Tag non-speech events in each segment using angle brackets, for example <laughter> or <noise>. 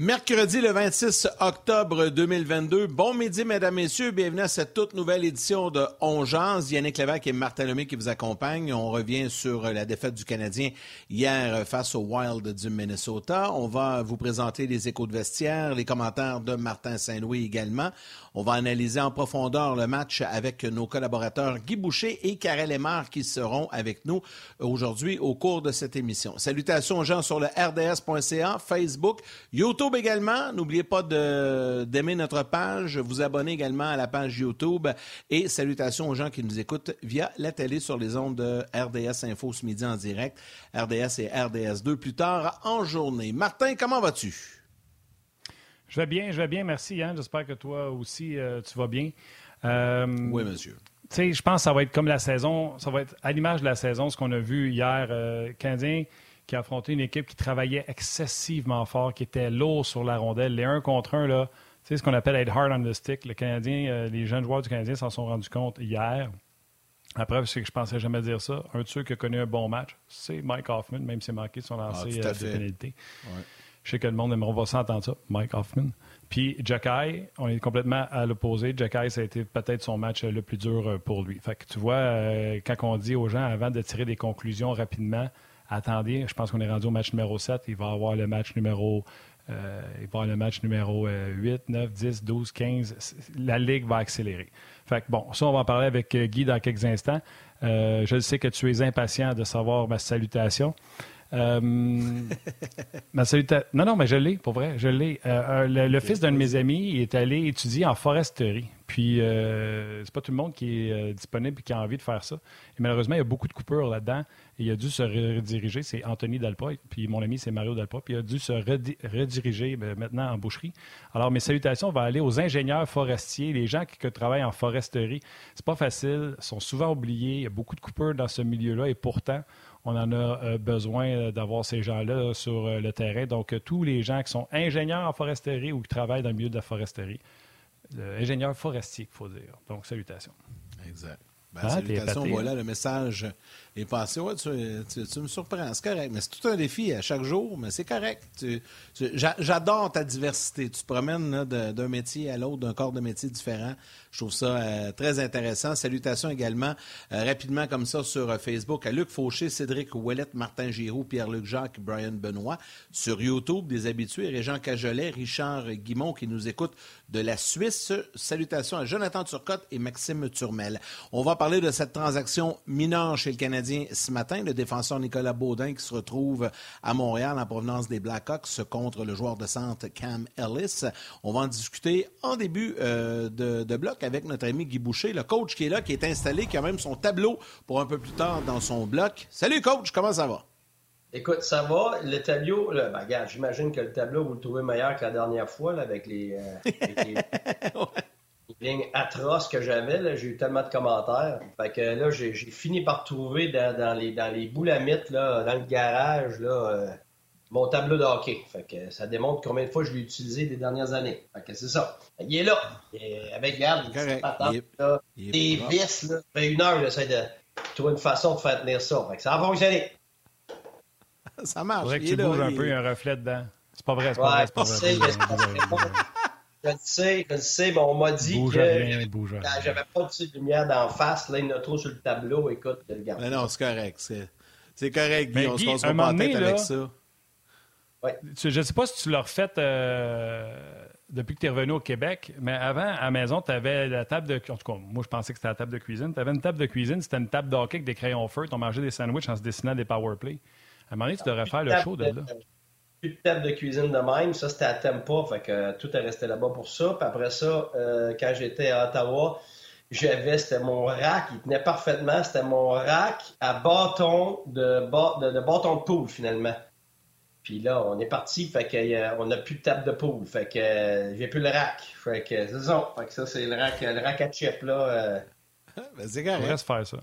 Mercredi le 26 octobre 2022. Bon midi, mesdames, messieurs. Bienvenue à cette toute nouvelle édition de On Yannick Lévesque et Martin Lemay qui vous accompagnent. On revient sur la défaite du Canadien hier face au Wild du Minnesota. On va vous présenter les échos de vestiaire, les commentaires de Martin Saint-Louis également. On va analyser en profondeur le match avec nos collaborateurs Guy Boucher et Karel Lemar qui seront avec nous aujourd'hui au cours de cette émission. Salutations aux gens sur le rds.ca, Facebook, YouTube également. N'oubliez pas d'aimer notre page, vous abonner également à la page YouTube et salutations aux gens qui nous écoutent via la télé sur les ondes de RDS Info ce midi en direct, RDS et RDS2 plus tard en journée. Martin, comment vas-tu? Je vais bien, je vais bien, merci Yann. J'espère que toi aussi, euh, tu vas bien. Euh, oui, monsieur. Tu sais, je pense que ça va être comme la saison, ça va être à l'image de la saison, ce qu'on a vu hier. Euh, Canadien qui a affronté une équipe qui travaillait excessivement fort, qui était lourd sur la rondelle. Les un contre un, là, tu sais, ce qu'on appelle être hard on the stick. Le Canadien, euh, les jeunes joueurs du Canadien s'en sont rendus compte hier. Après, c'est que je pensais jamais dire ça. Un de ceux qui a connu un bon match, c'est Mike Hoffman, même s'il a marqué son lancé ah, de pénalité. Je sais que le monde aimerait s'entendre ça, Mike Hoffman. Puis Jacky, on est complètement à l'opposé. Jacky, ça a été peut-être son match le plus dur euh, pour lui. Fait que tu vois, euh, quand on dit aux gens avant de tirer des conclusions rapidement, attendez, je pense qu'on est rendu au match numéro 7, il va avoir le match numéro euh, avoir le match numéro 8, 9, 10, 12, 15. La Ligue va accélérer. Fait que bon, ça, on va en parler avec Guy dans quelques instants. je sais que tu es impatient de savoir ma salutation. Euh, <laughs> ma Non, non, mais je l'ai, pour vrai, je l'ai. Euh, euh, le, fils d'un de mes amis est allé étudier en foresterie. Puis, c'est pas tout le monde qui est disponible et qui a envie de faire ça. Et malheureusement, il y a beaucoup de coupures là-dedans. Et il a dû se rediriger. C'est Anthony Dalpa. Puis, mon ami, c'est Mario Dalpa. Puis, il a dû se rediriger ben, maintenant en boucherie. Alors, mes salutations vont aller aux ingénieurs forestiers, les gens qui, qui travaillent en foresterie. C'est pas facile, sont souvent oubliés. Il y a beaucoup de coupures dans ce milieu-là. Et pourtant, on en a euh, besoin euh, d'avoir ces gens-là sur euh, le terrain. Donc, tous les gens qui sont ingénieurs en foresterie ou qui travaillent dans le milieu de la foresterie, ingénieurs forestiers, il faut dire. Donc, salutations. Exact. Ben, ah, salutations, voilà, hein? le message tu, me surprends, c'est correct. Mais c'est tout un défi à chaque jour, mais c'est correct. J'adore ta diversité. Tu te promènes d'un métier à l'autre, d'un corps de métier différent. Je trouve ça euh, très intéressant. Salutations également euh, rapidement comme ça sur euh, Facebook à Luc Fauché, Cédric Ouellette, Martin Giroux, Pierre-Luc Jacques, Brian Benoît. Sur YouTube, des habitués, Régent Cajolet, Richard Guimont qui nous écoute de la Suisse. Salutations à Jonathan Turcotte et Maxime Turmel. On va parler de cette transaction mineure chez le Canadien ce matin. Le défenseur Nicolas Baudin qui se retrouve à Montréal en provenance des Blackhawks contre le joueur de centre Cam Ellis. On va en discuter en début de, de bloc avec notre ami Guy Boucher, le coach qui est là, qui est installé, qui a même son tableau pour un peu plus tard dans son bloc. Salut coach, comment ça va? Écoute, ça va. Le tableau, ben, regarde, j'imagine que le tableau, vous le trouvez meilleur que la dernière fois, là, avec les, euh, <laughs> <laughs> lignes atroces que j'avais. J'ai eu tellement de commentaires. Fait que là, j'ai fini par trouver dans, les, dans les boulamites, là, dans le garage, là, euh, mon tableau de hockey. Fait que ça démontre combien de fois je l'ai utilisé des dernières années. Fait que c'est ça. Il est là. avec, regarde, des vis, là. Ça fait une heure, j'essaie de trouver une façon de faire tenir ça. Fait que ça a fonctionné. ça marche. Faudrait que tu bouges un peu, il y a un reflet dedans. C'est pas vrai, c'est pas vrai. C'est pas vrai. Je le sais, je le sais, mais on m'a dit que j'avais pas de lumière d'en face. Là, il y en a trop sur le tableau. Écoute, regarde. Mais non, c'est correct. C'est correct, Guy. on se passe pas en tête avec ça. Je ne sais pas si tu l'as refait euh, depuis que tu es revenu au Québec, mais avant, à la maison, tu avais la table de. En tout cas, moi, je pensais que c'était la table de cuisine. Tu avais une table de cuisine, c'était une table d'hockey avec des crayons feu. Tu mangeait des sandwichs en se dessinant des powerplay. À un moment donné, tu devrais faire le show de, là. Plus de table de cuisine de même. Ça, c'était à Tempa. Fait que tout est resté là-bas pour ça. Puis après ça, euh, quand j'étais à Ottawa, j'avais, c'était mon rack, il tenait parfaitement, c'était mon rack à bâton de, de, de bâton de poule, finalement. Puis là, on est parti, fait qu'on n'a plus de table de poule. Fait que euh, j'ai plus le rack. Fait que c'est ça. Fait que ça, c'est le rack, le rack à chip, là. Euh. <laughs> ben, c'est Faudrait se faire ça.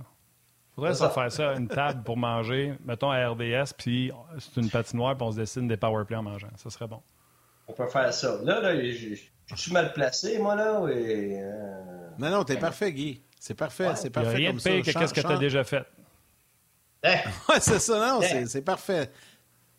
Faudrait se faire ça, une table pour manger, mettons à RDS, puis c'est une patinoire, puis on se dessine des powerplays en mangeant. Ça serait bon. On peut faire ça. Là, là, je suis mal placé, moi, là. Et, euh... Non, non, t'es parfait, Guy. C'est parfait, c'est parfait. rien de pire que qu'est-ce que t'as déjà fait. Hein? <laughs> ouais, c'est ça, non, c'est parfait.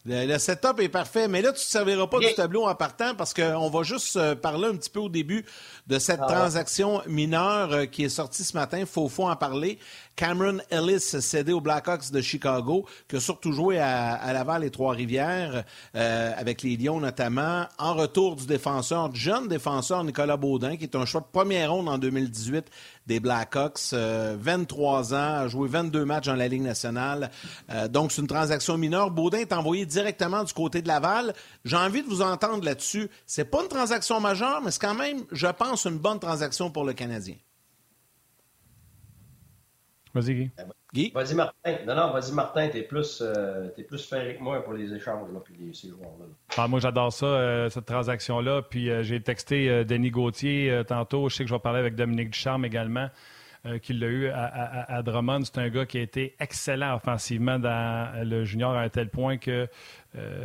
Le, setup est parfait, mais là, tu ne te serviras pas du tableau en partant parce qu'on va juste euh, parler un petit peu au début de cette ah transaction mineure euh, qui est sortie ce matin. Il faut, faut en parler. Cameron Ellis cédé aux Blackhawks de Chicago, qui a surtout joué à, Laval et Trois-Rivières, euh, avec les Lions notamment, en retour du défenseur, jeune défenseur Nicolas Baudin, qui est un choix de première ronde en 2018 des Blackhawks. 23 euh, ans, a joué 22 matchs dans la Ligue nationale. Euh, donc, c'est une transaction mineure. Baudin est envoyé directement du côté de Laval. J'ai envie de vous entendre là-dessus. C'est pas une transaction majeure, mais c'est quand même, je pense, une bonne transaction pour le Canadien. Vas-y, Guy. Ben, Guy? Vas-y, Martin. Non, non, vas-y, Martin. T'es plus, euh, es plus ferré que moi pour les échanges, là, puis les, ces joueurs-là. Ah, moi, j'adore ça, euh, cette transaction-là. Puis euh, j'ai texté Denis Gauthier tantôt. Je sais que je vais parler avec Dominique Ducharme également, qui l'a eu à, Drummond. C'est un gars qui a été excellent offensivement dans le junior à un tel point que,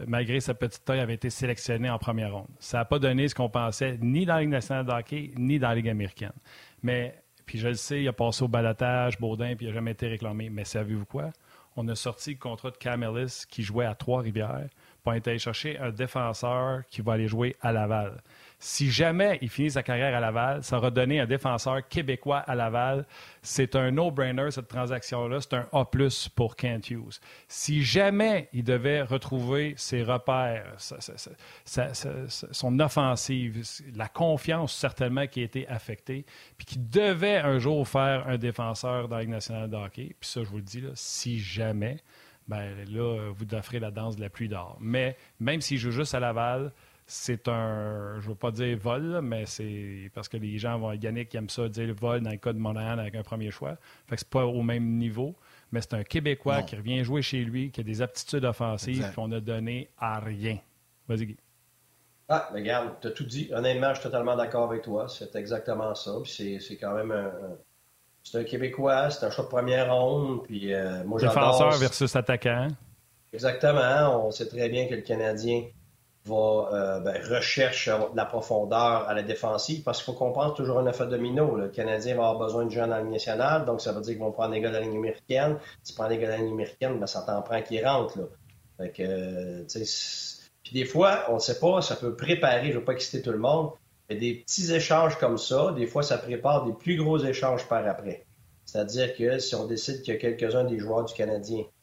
malgré sa petite taille, avait été sélectionné en première ronde. Ça n'a pas donné ce qu'on pensait, ni dans la Ligue nationale de hockey, ni dans la Ligue américaine. Mais puis je le sais, il a passé au balatage, Baudin, puis il n'a jamais été réclamé. Mais savez-vous quoi? On a sorti le contrat de Cam qui jouait à Trois-Rivières pour aller chercher un défenseur qui va aller jouer à Laval. Si jamais il finit sa carrière à Laval, ça aura donné un défenseur québécois à Laval. C'est un no-brainer, cette transaction-là. C'est un A pour Kent Hughes. Si jamais il devait retrouver ses repères, son offensive, la confiance certainement qui a été affectée, puis qui devait un jour faire un défenseur dans la Ligue nationale de hockey, puis ça, je vous le dis, si jamais, ben là, vous offrez la danse de la pluie d'or. Mais même s'il joue juste à Laval, c'est un, je ne veux pas dire vol, mais c'est parce que les gens vont, Yannick qui aime ça dire vol dans le cas de Montréal avec un premier choix. Fait que c'est pas au même niveau, mais c'est un Québécois qui revient jouer chez lui, qui a des aptitudes offensives qu'on a donné à rien. Vas-y, Guy. Ah, mais regarde, tu as tout dit. Honnêtement, je suis totalement d'accord avec toi. C'est exactement ça. c'est quand même un, c'est un Québécois, c'est un choix de première ronde. Puis, euh, moi, Défenseur versus attaquant. Exactement. On sait très bien que le Canadien va euh, ben, recherche de la profondeur à la défensive parce qu'il faut comprendre toujours un effet domino. Le Canadien va avoir besoin de jeunes en Ligue nationale, donc ça veut dire qu'ils vont prendre des gars de la ligne américaine. Si prend des gars de la ligne américaine, ben, ça t'en prend qui rentrent. Là. Fait que, euh, puis des fois, on ne sait pas, ça peut préparer, je ne veux pas exciter tout le monde, mais des petits échanges comme ça, des fois, ça prépare des plus gros échanges par après. C'est-à-dire que si on décide qu'il y a quelques-uns des joueurs du Canadien euh,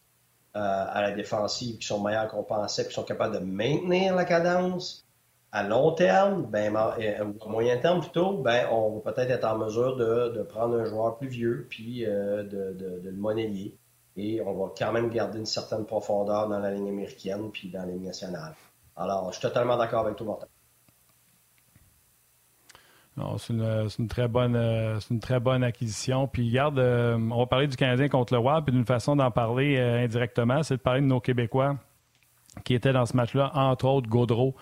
à la défensive qui sont meilleurs qu'on pensait, qui sont capables de maintenir la cadence à long terme, ben, euh, ou à moyen terme plutôt, ben, on va peut-être être en mesure de, prendre un joueur plus vieux puis euh, de, le monnayer. Et on va quand même garder une certaine profondeur dans la ligne américaine puis dans la ligne nationale. Alors, je suis totalement d'accord avec tout, Martin. C'est une, très bonne, euh, une très bonne acquisition. Puis regarde, euh, on va parler du Canadien contre le Wild, puis d'une façon d'en parler euh, indirectement, c'est de parler de nos Québécois qui étaient dans ce match-là, entre autres Gaudreau,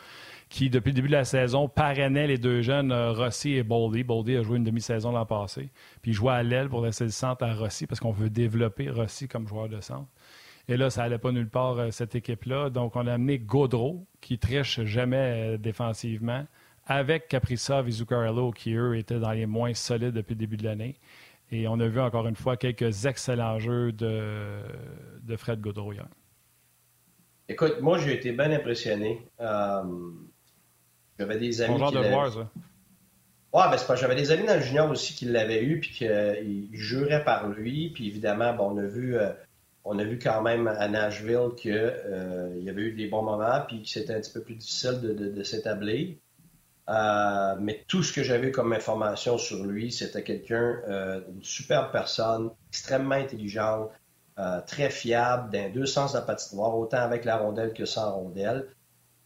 qui depuis le début de la saison parrainait les deux jeunes Rossi et Boldy. Boldy a joué une demi-saison l'an passé, puis il jouait à l'aile pour laisser le centre à Rossi parce qu'on veut développer Rossi comme joueur de centre. Et là, ça n'allait pas nulle part, cette équipe-là. Donc, on a amené Gaudreau, qui triche jamais défensivement avec Kaprizov et Zuccarello, qui eux étaient dans les moins solides depuis le début de l'année. Et on a vu encore une fois quelques excellents jeux de, de Fred Gaudreau hier. Écoute, moi j'ai été bien impressionné. Euh, j'avais des amis. genre qui de voir, ça? Ouais, ben c'est pas. J'avais des amis dans le junior aussi qui l'avaient eu puis qui juraient par lui. Puis évidemment, bon, on a vu. Euh, on a vu quand même à Nashville qu'il euh, y avait eu des bons moments, puis que c'était un petit peu plus difficile de, de s'établir. Euh, mais tout ce que j'avais comme information sur lui, c'était quelqu'un, euh, une superbe personne, extrêmement intelligente, euh, très fiable, dans deux sens de la patinoire, autant avec la rondelle que sans rondelle.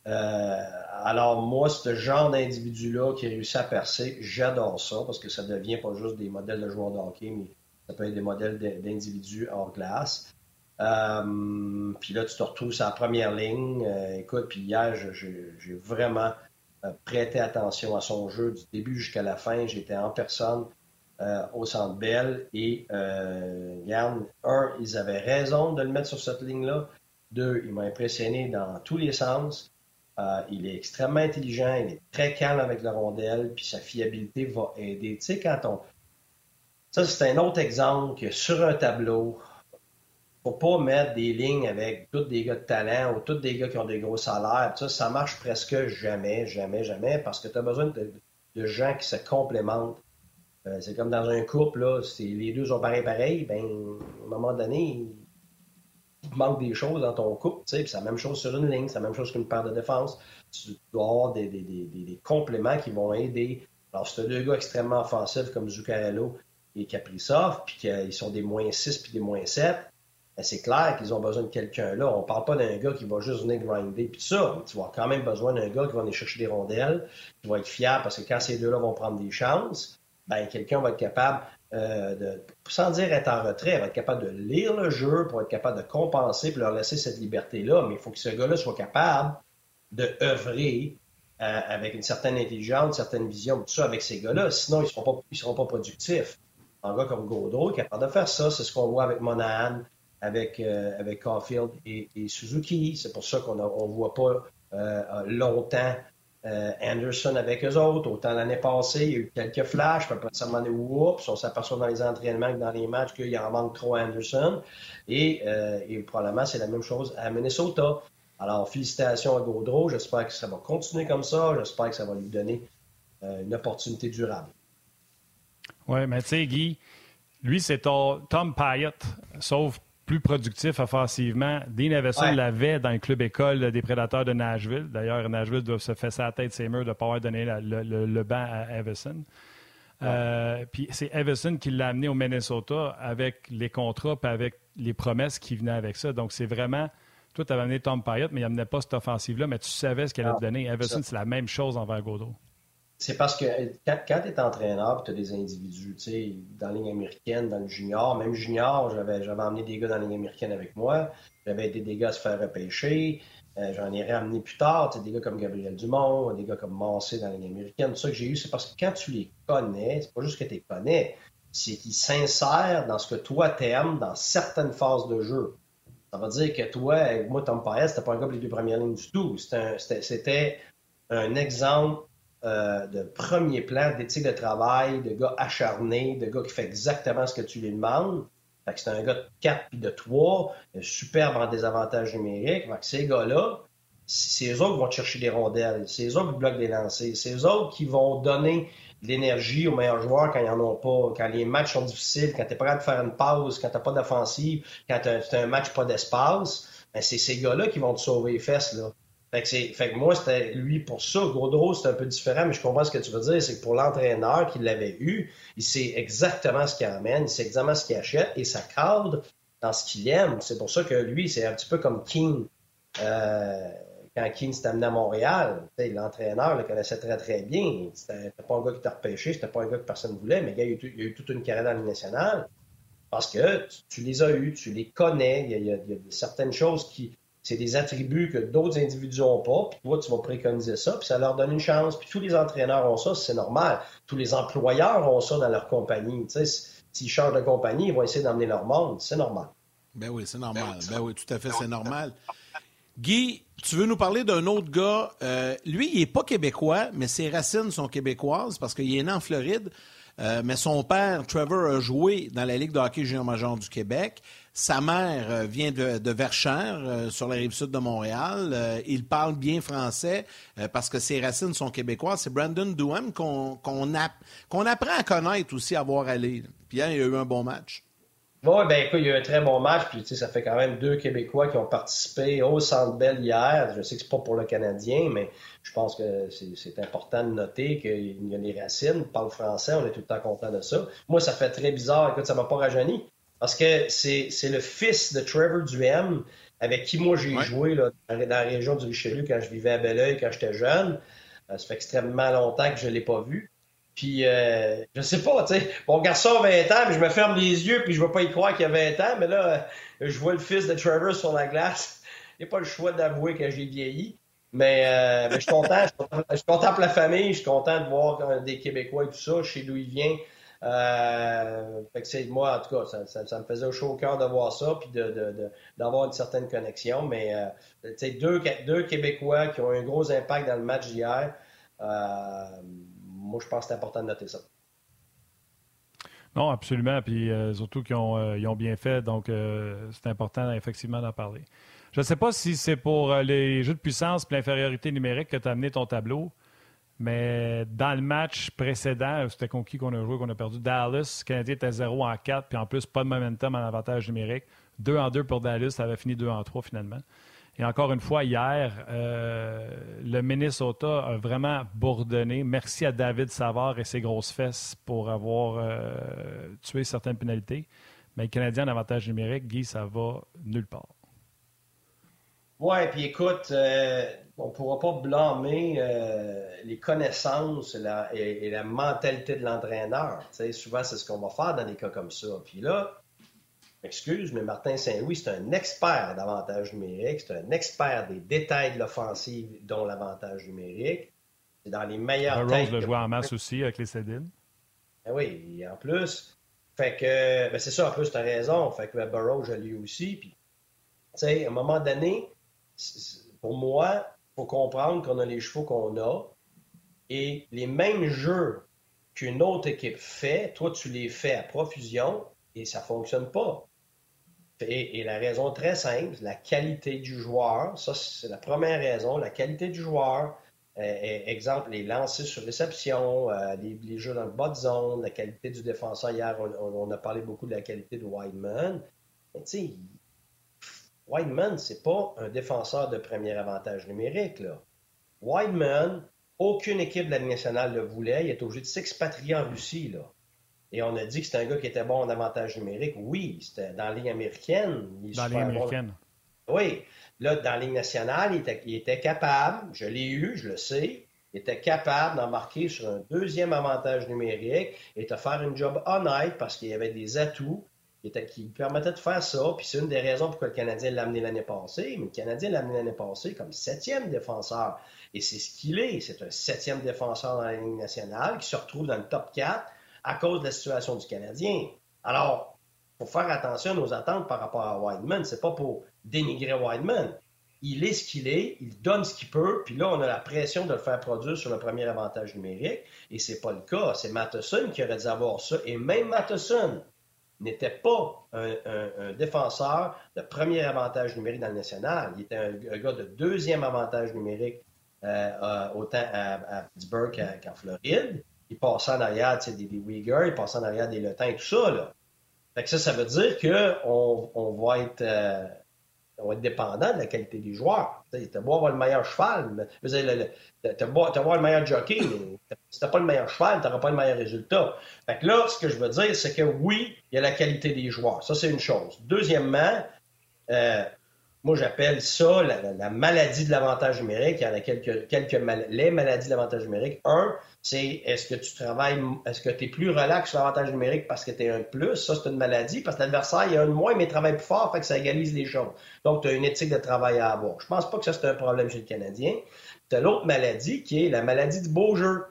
alors moi, ce genre d'individu-là qui réussit à percer, j'adore ça parce que ça devient pas juste des modèles de joueurs de hockey, mais ça peut être des modèles d'individus hors glace. puis là, tu te retrouves sur la première ligne. écoute, puis hier, j'ai vraiment prêter attention à son jeu du début jusqu'à la fin. J'étais en personne euh, au Centre Bell et, euh, regarde, un, ils avaient raison de le mettre sur cette ligne-là. Deux, il m'a impressionné dans tous les sens. Euh, il est extrêmement intelligent, il est très calme avec la rondelle, puis sa fiabilité va aider. Tu sais, quand on... Ça, c'est un autre exemple que sur un tableau, faut pas mettre des lignes avec tous des gars de talent ou tous des gars qui ont des gros salaires. Ça, ça marche presque jamais, jamais, jamais, parce que tu as besoin de, gens qui se complémentent. Euh, c'est comme dans un couple, là, si les deux sont pareil pareil, ben, à un moment donné, il manque des choses dans ton couple. C'est la même chose sur une ligne, c'est la même chose qu'une paire de défense. Tu dois avoir des, des, des, des compléments qui vont aider. Alors, si tu deux gars extrêmement offensifs comme Zuccarello et Kaprizov, puis qu'ils sont des moins 6 puis des moins 7, ben, c'est clair qu'ils ont besoin de quelqu'un là. On parle pas d'un gars qui va juste venir grinder. Puis ça, tu vas quand même besoin d'un gars qui va aller chercher des rondelles, qui va être fier parce que quand ces deux-là vont prendre des chances, ben quelqu'un va être capable euh, de, sans dire être en retrait, va être capable de lire le jeu pour être capable de compenser pour leur laisser cette liberté-là. Mais il faut que ce gars-là soit capable de œuvrer euh, avec une certaine intelligence, une certaine vision, tout ça avec ces gars-là. Sinon, ils ne seront, pas, seront pas productifs. Un gars comme Gaudreau est capable de faire ça. C'est ce qu'on voit avec Monahan, avec, euh, avec Caulfield et, Suzuki. C'est pour ça qu'on ne voit pas euh, longtemps euh, Anderson avec eux autres. Autant l'année passée, il y a eu quelques flashs, ça m'a dit oups, on s'aperçoit dans les entraînements que dans les matchs qu'il en manque trop Anderson. Et, et probablement, c'est la même chose à Minnesota. Alors, félicitations à Gaudreau. J'espère que ça va continuer comme ça. J'espère que ça va lui donner une opportunité durable. Oui, mais tu sais, Guy, lui, c'est Tom Pyatt, sauf plus productif offensivement. Dean Evison l'avait dans le club école des Prédateurs de Nashville. D'ailleurs, Nashville doit se faire sa tête ses murs de ne pas avoir donné le, banc à Evison. Euh, puis c'est Evison qui l'a amené au Minnesota avec les contrats et avec les promesses qui venaient avec ça. Donc c'est vraiment. Toi, tu avais amené Tom Payette, mais il n'amenait pas cette offensive-là, mais tu savais ce qu'elle allait te donner. Evison, c'est la même chose envers Godot. C'est parce que quand, quand tu es entraîneur, tu as des individus, tu sais, dans la ligne américaine, dans le junior, même junior, j'avais, emmené des gars dans la ligne américaine avec moi, j'avais aidé des gars à se faire repêcher, euh, j'en ai ramené plus tard, tu sais, des gars comme Gabriel Dumont, des gars comme Massé dans la ligne américaine, tout ça que j'ai eu, c'est parce que quand tu les connais, c'est pas juste que tu les connais, c'est qu'ils s'insèrent dans ce que toi t'aimes dans certaines phases de jeu. Ça veut dire que toi, moi, Tom Paez, c'était pas un gars pour les deux premières lignes du tout. C'était un exemple euh, de premier plan, d'éthique de travail, de gars acharnés, de gars qui fait exactement ce que tu lui demandes. C'est un gars de 4 puis de 3, superbe en désavantage numérique. Ces gars-là, c'est eux autres qui vont chercher des rondelles, c'est eux autres qui bloquent des lancers, c'est eux autres qui vont donner de l'énergie aux meilleurs joueurs quand ils en ont pas, quand les matchs sont difficiles, quand tu es prêt à faire une pause, quand tu pas d'offensive, quand tu un match pas d'espace. Ben c'est ces gars-là qui vont te sauver les fesses. Fait que, fait que moi, c'était lui pour ça. Gaudreau, c'est un peu différent, mais je comprends ce que tu veux dire. C'est que pour l'entraîneur qui l'avait eu, il sait exactement ce qu'il amène, il sait exactement ce qu'il achète et ça cadre dans ce qu'il aime. C'est pour ça que lui, c'est un petit peu comme King. Euh, quand King s'est amené à Montréal, l'entraîneur le connaissait très très bien. C'était pas un gars qui t'a repêché, c'était pas un gars que personne ne voulait, mais il, a eu, il a eu toute une carrière dans la nationale. Parce que tu, les as eus, tu les connais, il y a, il y a certaines choses qui, c'est des attributs que d'autres individus n'ont pas, puis toi, tu vas préconiser ça, puis ça leur donne une chance. Puis tous les entraîneurs ont ça, c'est normal. Tous les employeurs ont ça dans leur compagnie. Tu sais, s'ils changent de compagnie, ils vont essayer d'emmener leur monde. C'est normal. Ben oui, c'est normal. Ben oui, tout à fait, c'est normal. Guy, tu veux nous parler d'un autre gars. Euh, lui, il n'est pas québécois, mais ses racines sont québécoises parce qu'il est né en Floride. Euh, mais son père, Trevor, a joué dans la Ligue de hockey junior major du Québec. Sa mère euh, vient de, de Verchères, euh, sur la rive sud de Montréal. Euh, il parle bien français parce que ses racines sont québécoises. C'est Brandon Douham qu'on apprend à connaître aussi, à voir aller. Puis il a eu un bon match. Oui, ben écoute, il y a eu un très bon match. Puis ça fait quand même deux Québécois qui ont participé au Centre Bell hier. Je sais que c'est pas pour le Canadien, mais je pense que c'est important de noter qu'il y a des racines. Parle français, on est tout le temps content de ça. Moi, ça fait très bizarre. Écoute, ça m'a pas rajeuni. Parce que c'est le fils de Trevor Duhem, avec qui moi j'ai joué là, dans la région du Richelieu quand je vivais à Belleuil, quand j'étais jeune. Euh, ça fait extrêmement longtemps que je ne l'ai pas vu. Puis, euh, je sais pas, tu sais, mon garçon a 20 ans, puis je me ferme les yeux, puis je ne vais pas y croire qu'il a 20 ans, mais là, euh, je vois le fils de Trevor sur la glace. Il n'y a pas le choix d'avouer que j'ai vieilli. Mais, euh, mais, je suis content, je suis content pour la famille, je suis content de voir des Québécois et tout ça, chez d'où ils viennent. Euh, fait que c'est moi, en tout cas, ça, me faisait chaud au cœur de voir ça, puis d'avoir une certaine connexion. Mais euh, deux, Québécois qui ont un gros impact dans le match d'hier, euh, moi, je pense que c'est important de noter ça. Non, absolument. Puis euh, surtout qu'ils ont, ont, bien fait. Donc, c'est important, effectivement, d'en parler. Je ne sais pas si c'est pour les jeux de puissance et l'infériorité numérique que tu as amené ton tableau, mais dans le match précédent, c'était con qui qu'on a joué, qu'on a perdu? Dallas. Le Canadien était 0 en 4, puis en plus, pas de momentum en avantage numérique. 2 en 2 pour Dallas, ça avait fini 2 en 3 finalement. Et encore une fois, hier, euh, le Minnesota a vraiment bourdonné. Merci à David Savard et ses grosses fesses pour avoir euh, tué certaines pénalités. Mais le Canadien en avantage numérique, Guy, ça va nulle part. Oui, puis écoute, euh, on ne pourra pas blâmer les connaissances et, la mentalité de l'entraîneur. Souvent, c'est ce qu'on va faire dans des cas comme ça. Puis là, excuse, mais Martin Saint-Louis, c'est un expert d'avantage numérique, c'est un expert des détails de l'offensive, dont l'avantage numérique. C'est dans les meilleurs Rose le joué en masse aussi avec les Cédines. Ben oui, en plus. Fait que, ben c'est ça, en plus, tu as raison. Fait que ben, Burroughs, je l'ai aussi. Puis, tu sais, à un moment donné, pour moi, faut comprendre qu'on a les chevaux qu'on a. Et les mêmes jeux qu'une autre équipe fait, toi, tu les fais à profusion et ça ne fonctionne pas. Et, la raison très simple, la qualité du joueur, ça c'est la première raison, la qualité du joueur. Euh, exemple, les lancers sur réception, euh, les, jeux dans le bas de zone, la qualité du défenseur. Hier, on, a parlé beaucoup de la qualité de Wideman. Mais tu sais, Wideman, c'est pas un défenseur de premier avantage numérique. Là. Wideman, aucune équipe de la nationale le voulait. Il est obligé de s'expatrier en Russie. Là. Et on a dit que c'était un gars qui était bon en avantage numérique. Oui, c'était dans la ligne américaine. dans la ligne américaine. Oui. Là, dans la ligne nationale, il était, capable, je l'ai eu, je le sais, il était capable d'en marquer sur un deuxième avantage numérique et de faire un job honnête parce qu'il y avait des atouts qui, qui permettaient de faire ça. Puis c'est une des raisons pourquoi le Canadien l'a amené l'année passée. Mais le Canadien l'a amené l'année passée comme septième défenseur. Et c'est ce qu'il est. C'est un septième défenseur dans la ligne nationale qui se retrouve dans le top 4 à cause de la situation du Canadien. Alors, il faut faire attention à nos attentes par rapport à Wideman. C'est pas pour dénigrer Wideman. Il est ce qu'il est, il donne ce qu'il peut, puis là, on a la pression de le faire produire sur le premier avantage numérique, et c'est pas le cas. C'est Matheson qui aurait dû avoir ça, et même Matheson n'était pas un, défenseur de premier avantage numérique dans le national. Il était un, gars de deuxième avantage numérique euh, euh, autant à, Pittsburgh qu'en Floride il passait en arrière des, des Uyghurs, il passait en arrière des Letins et tout ça. Fait que ça, ça veut dire qu'on on va être euh, on va être dépendant de la qualité des joueurs. Tu as beau avoir le meilleur cheval, tu as beau avoir le meilleur jockey, mais si tu pas le meilleur cheval, tu n'auras pas le meilleur résultat. Fait que là, ce que je veux dire, c'est que oui, il y a la qualité des joueurs. Ça, c'est une chose. Deuxièmement, euh, moi, j'appelle ça la, maladie de l'avantage numérique. Il y en a quelques, quelques les maladies de l'avantage numérique. Un, c'est est-ce que tu travailles, est-ce que tu es plus relax sur l'avantage numérique parce que tu es un plus? Ça, c'est une maladie parce que l'adversaire, il y a un de moins, mais il travaille plus fort, fait que ça égalise les choses. Donc, tu as une éthique de travail à avoir. Je pense pas que ça, c'est un problème chez le Canadien. Tu as l'autre maladie qui est la maladie du beau jeu.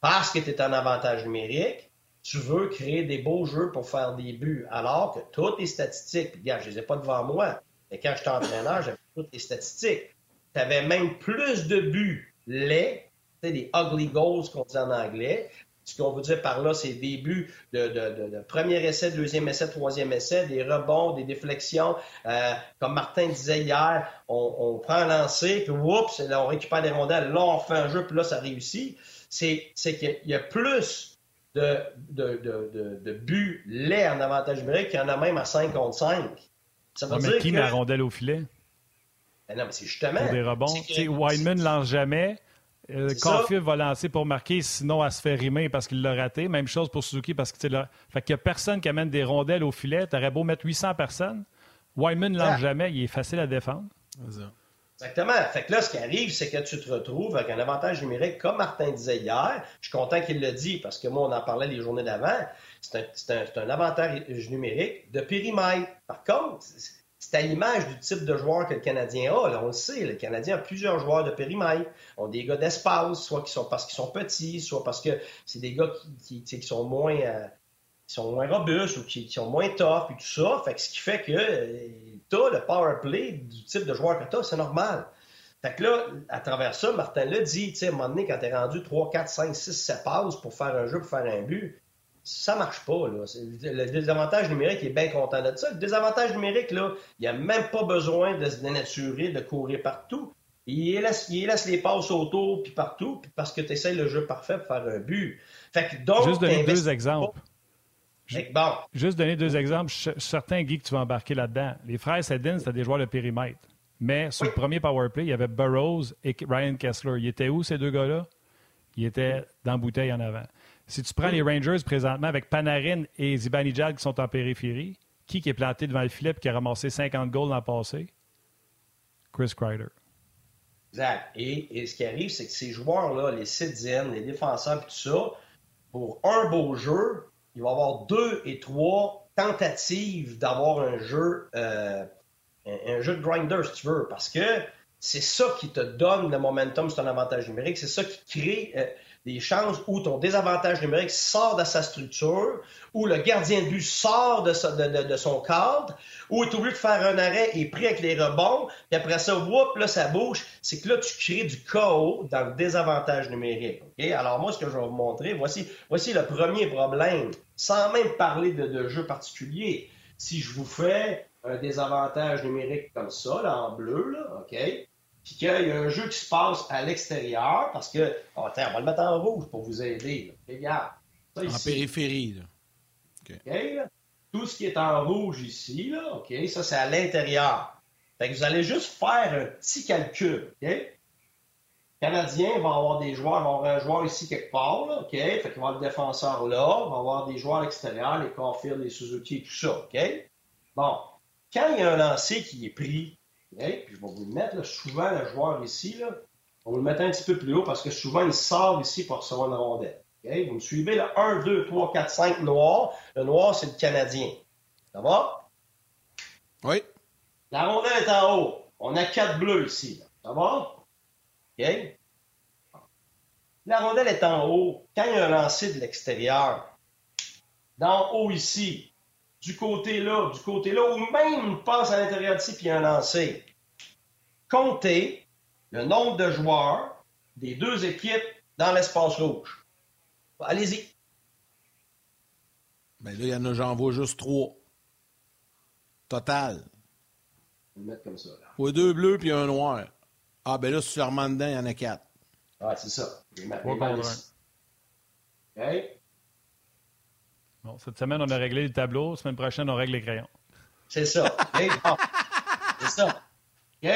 Parce que tu es en avantage numérique, tu veux créer des beaux jeux pour faire des buts, alors que toutes les statistiques, regarde, je les ai pas devant moi, et quand j'étais entraîneur, j'avais toutes les statistiques. Tu avais même plus de buts laids, des ugly goals qu'on dit en anglais. Ce qu'on veut dire par là, c'est des buts de, premier essai, deuxième essai, troisième essai, des rebonds, des déflexions. Euh, comme Martin disait hier, on, prend un lancer, puis oups, là, on récupère des rondelles, là, on fait un jeu, puis là, ça réussit. C'est qu'il y a plus de, de, buts laids en avantage numérique qu'il y en a même à 5 contre 5. Ça veut dire qui met la rondelle au filet? Ben non, mais c'est justement. Pour des rebonds. Wideman ne lance jamais. Euh, va lancer pour marquer, sinon elle se fait rimer parce qu'il l'a raté. Même chose pour Suzuki parce que là. Fait qu'il n'y a personne qui amène des rondelles au filet. Tu aurais beau mettre 800 personnes. Wyman ne lance jamais. Il est facile à défendre. Exactement. Fait que là, ce qui arrive, c'est que tu te retrouves avec un avantage numérique, comme Martin disait hier. Je suis content qu'il le dise parce que moi, on en parlait les journées d'avant. C'est un, un, avantage numérique de périmètre. Par contre, c'est à l'image du type de joueur que le Canadien a. Là, on le sait, le Canadien a plusieurs joueurs de périmètre. ont des gars d'espace, soit qui sont parce qu'ils sont petits, soit parce que c'est des gars qui, qui, sont moins. Euh, sont moins robustes ou qui, sont moins tough et tout ça. Fait que ce qui fait que euh, tu as le power play du type de joueur que tu as, c'est normal. Fait que là, à travers ça, Martin l'a dit, tu sais, à un moment donné, quand tu es rendu 3, 4, 5, 6, 7 passes pour faire un jeu, pour faire un but, ça marche pas. Là. Le désavantage numérique est bien content de ça. Le désavantage numérique, là, il n'y a même pas besoin de se dénaturer, de courir partout. Il laisse, il laisse les passes autour puis partout parce que tu essaies le jeu parfait pour faire un but. Fait que donc, Juste donner deux exemples. Bon. Juste donner deux exemples. Certains Guy que tu vas embarquer là-dedans. Les frères Sedin, c'était des joueurs de périmètre. Mais sur le premier power play, il y avait Burroughs et Ryan Kessler. Ils étaient où, ces deux gars-là? Ils étaient dans bouteille en avant. Si tu prends les Rangers présentement avec Panarin et Zibanejad qui sont en périphérie, qui, qui est planté devant le filet et qui a ramassé 50 goals l'an passé? Chris Kreider. Exact. Et, ce qui arrive, c'est que ces joueurs-là, les Sidiens, les défenseurs et tout ça, pour un beau jeu, il va y avoir deux et trois tentatives d'avoir un jeu, euh, un, jeu de grinder, si tu veux, parce que c'est ça qui te donne le momentum, c'est un avantage numérique, c'est ça qui crée euh, des chances où ton désavantage numérique sort de sa structure, où le gardien de but sort de, son cadre, où il est obligé de faire un arrêt et pris avec les rebonds, puis après ça, whoop, là, ça bouge. C'est que là, tu crées du chaos dans le désavantage numérique. Alors moi, ce que je vais vous montrer, voici, voici le premier problème, sans même parler de, de jeu particulier. Si je vous fais un désavantage numérique comme ça, là, en bleu, là, OK? Puis qu'il y a un jeu qui se passe à l'extérieur, parce que, oh, on va le mettre en rouge pour vous aider. Regarde. en périphérie. Là. Tout ce qui est en rouge ici, là, OK, ça c'est à l'intérieur. Fait que vous allez juste faire un petit calcul. OK? Le Canadien va avoir des joueurs, va avoir un joueur ici quelque part, là, OK? Fait qu'il va avoir le défenseur là, va avoir des joueurs à l'extérieur, les Caulfield, les Suzuki tout ça, OK? Bon. Quand il y a un lancer qui est pris puis je vais vous le mettre, souvent, le joueur ici, là, on va le mettre un petit peu plus haut parce que souvent, il sort ici pour recevoir une rondelle. Vous me suivez, là, 1, 2, 3, 4, 5 noirs. Le noir, c'est le Canadien. Ça va? Oui. La rondelle est en haut. On a quatre bleus ici. Ça va? OK? La rondelle est en haut. Quand il y a un lancer de l'extérieur, d'en haut ici, du côté là, du côté là, ou même passe à l'intérieur d'ici puis un lancé. Comptez le nombre de joueurs des deux équipes dans l'espace rouge. Allez-y. Ben là, il y en a, j'en vois juste trois. Total. On va le mettre comme ça. Là. Ouais, deux bleus puis un noir. Ah, ben là, si tu le dedans, il y en a quatre. Ah, c'est ça. Les, OK? Bon, cette semaine, on a réglé le tableau. La semaine prochaine, on règle les crayons. C'est ça. c'est ça. OK?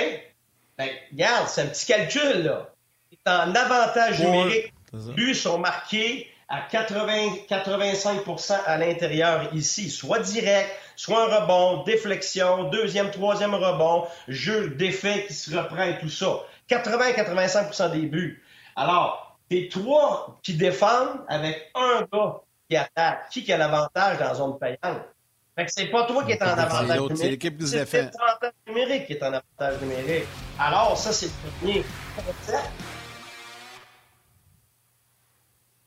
Ben, regarde, c'est un petit calcul, là. C'est en avantage numérique. Buts sont marqués à 80, 85% à l'intérieur ici, soit direct, soit un rebond, déflexion, deuxième, troisième rebond, jeu d'effet qui se reprend et tout ça. 80-85% des buts. Alors, les trois qui défendent avec un gars qui attaque. Qui, qui a l'avantage dans la zone payante? Fait que c'est pas toi qui es en avantage numérique. C'est l'équipe qui nous fait. C'est l'avantage numérique qui est en avantage numérique. Alors, ça, c'est le premier concept.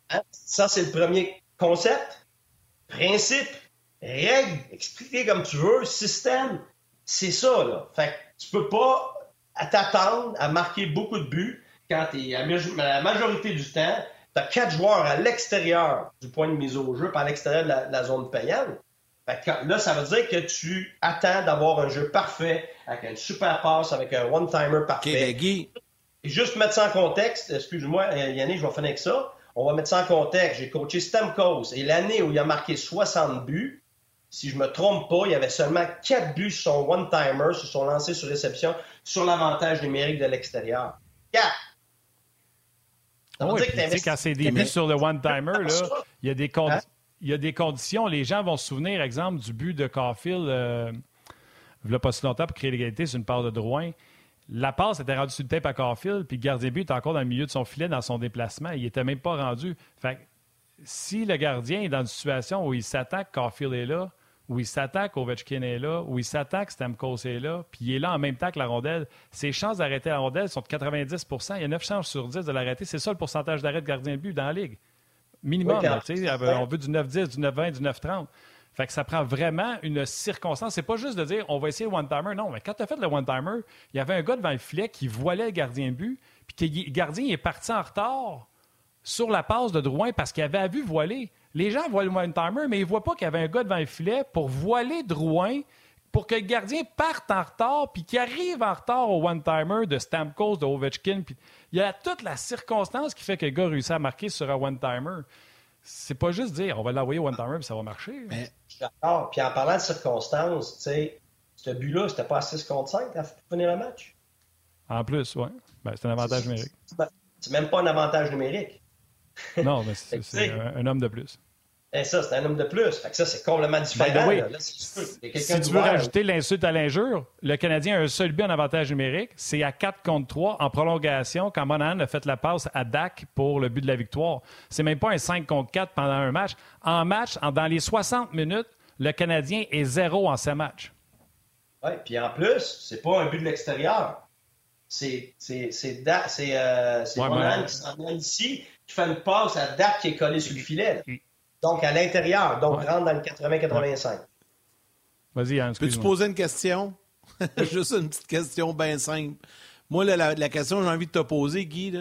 Hein? Ça, c'est le premier concept. Principe, règle, expliquer comme tu veux, système. C'est ça, là. Fait que tu peux pas t'attendre à marquer beaucoup de buts quand tu es à la majorité du temps tu as quatre joueurs à l'extérieur du point de mise au jeu, pas à l'extérieur de la, zone payante. là, ça veut dire que tu attends d'avoir un jeu parfait, avec une super passe, avec un one-timer parfait. Okay, Et juste mettre ça en contexte, excuse-moi, euh, Yannick, je vais finir avec ça. On va mettre ça en contexte. J'ai coaché Stamkos et l'année où il a marqué 60 buts, si je me trompe pas, il y avait seulement 4 buts sur son one-timer, sur son lancer sur réception, sur l'avantage numérique de l'extérieur. 4! Oui, quand c'est des buts sur le one-timer, <laughs> il y, a des hein? il y a des conditions. Les gens vont se souvenir, exemple, du but de Caulfield, euh, il n'y a pas si longtemps pour créer l'égalité sur une part de Drouin. La passe était rendue sur le tape à Caulfield, puis le gardien but était encore dans le milieu de son filet dans son déplacement. Il n'était même pas rendu. Fait si le gardien est dans une situation où il s'attaque, Caulfield est là, où il s'attaque, Ovechkin est là, où il s'attaque, Stamkos est là, puis il est là en même temps que la rondelle. Ses chances d'arrêter la rondelle sont de 90% Il y a 9 chances sur 10 de l'arrêter. C'est ça le pourcentage d'arrêt de gardien de but dans la Ligue. Minimum. on veut du 9-10, du 9-20, du 9-30. Fait que ça prend vraiment une circonstance. C'est pas juste de dire on va essayer le one-timer. Non, mais quand tu as fait le one-timer, il y avait un gars devant le filet qui voilait le gardien de but, puis le gardien est parti en retard sur la passe de Drouin parce qu'il avait à vue voiler. Les gens voient le one-timer, mais ils ne voient pas qu'il y avait un gars devant le filet pour voiler Drouin pour que le gardien parte en retard puis qu'il arrive en retard au one-timer de Stamkos, de Ovechkin. Puis il y a toute la circonstance qui fait que le gars réussit à marquer sur un one-timer. C'est pas juste dire on va l'envoyer au one-timer puis ça va marcher. Mais... Je suis d'accord. Puis en parlant de circonstances, tu sais, ce but-là, c'était pas à 6 contre 5 à finir le match? En plus, oui. Ben, c'est un avantage numérique. C'est même pas un avantage numérique. <laughs> non, mais c'est un, homme de plus. Et ça, c'est un homme de plus. Fait que ça, c'est complètement différent. si tu veux rajouter l'insulte à l'injure, le Canadien a un seul but en avantage numérique. C'est à 4 contre 3 en prolongation quand Monahan a fait la passe à Dak pour le but de la victoire. C'est même pas un 5 contre 4 pendant un match. En match, dans les 60 minutes, le Canadien est zéro en ces matchs. Oui, puis en plus, c'est pas un but de l'extérieur. C'est euh, Monahan qui s'en vient ici, qui fait une passe à Dak qui est collé sur le filet. Donc, à l'intérieur. Donc, rentre dans le 80-85. Vas-y, Yann, Peux-tu poser une question? <laughs> Juste une petite question bien simple. Moi, la, question que j'ai envie de te poser, Guy,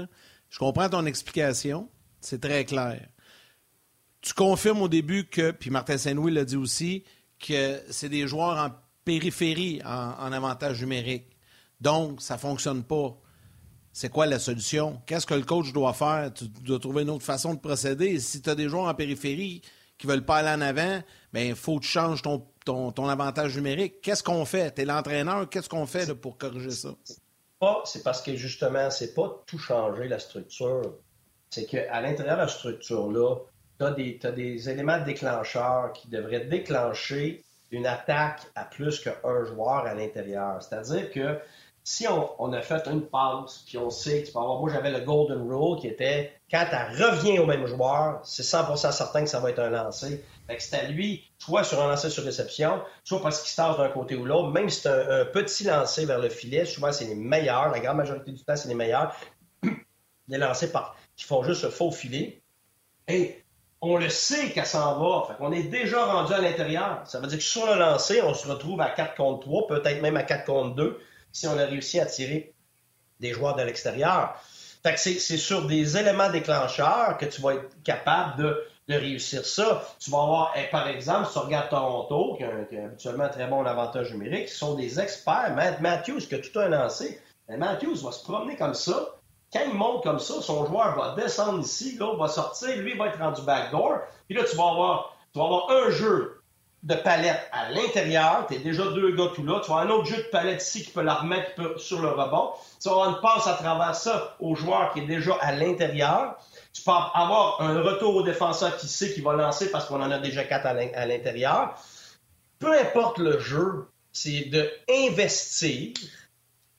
je comprends ton explication. C'est très clair. Tu confirmes au début que, puis Martin Saint-Louis l'a dit aussi, que c'est des joueurs en périphérie, en, en avantage numérique. Donc, ça ne fonctionne pas c'est quoi la solution? Qu'est-ce que le coach doit faire? Tu dois trouver une autre façon de procéder. Si tu as des joueurs en périphérie qui veulent pas aller en avant, il ben, faut que tu changes ton, avantage numérique. Qu'est-ce qu'on fait? Tu es l'entraîneur, qu'est-ce qu'on fait pour corriger ça? C'est parce que justement, c'est pas tout changer la structure. C'est qu'à l'intérieur de la structure-là, tu as, des éléments déclencheurs qui devraient déclencher une attaque à plus qu'un joueur à l'intérieur. C'est-à-dire que si on, a fait une passe, puis on sait que tu peux. Moi, j'avais le Golden Rule qui était quand tu reviens au même joueur, c'est 100% certain que ça va être un lancer. Fait que c'est à lui, soit sur un lancer sur réception, soit parce qu'il se tasse d'un côté ou l'autre. Même si c'est un, petit lancer vers le filet, souvent c'est les meilleurs, la grande majorité du temps, c'est les meilleurs. <clears throat> des lancers par, qui font juste le faux filet. Et on le sait qu'elle s'en va. Fait est déjà rendu à l'intérieur. Ça veut dire que sur le lancer, on se retrouve à 4 contre 3, peut-être même à 4 contre 2 si on a réussi à tirer des joueurs de l'extérieur. Fait que c'est sur des éléments déclencheurs que tu vas être capable de, réussir ça. Tu vas avoir, eh, par exemple, si tu regardes Toronto, qui a, habituellement un très bon avantage numérique, qui sont des experts. Matt Matthews, qui a tout un lancé, ben, Matthews va se promener comme ça. Quand il monte comme ça, son joueur va descendre ici, l'autre va sortir, lui va être rendu backdoor. Puis là, tu vas avoir, tu vas avoir un jeu de palette à l'intérieur. Tu es déjà deux gars tout là. Tu vas un autre jeu de palette ici qui peut la remettre sur le rebond. Tu vas une passe à travers ça au joueur qui est déjà à l'intérieur. Tu peux avoir un retour au défenseur qui sait qu'il va lancer parce qu'on en a déjà quatre à l'intérieur. Peu importe le jeu, c'est de investir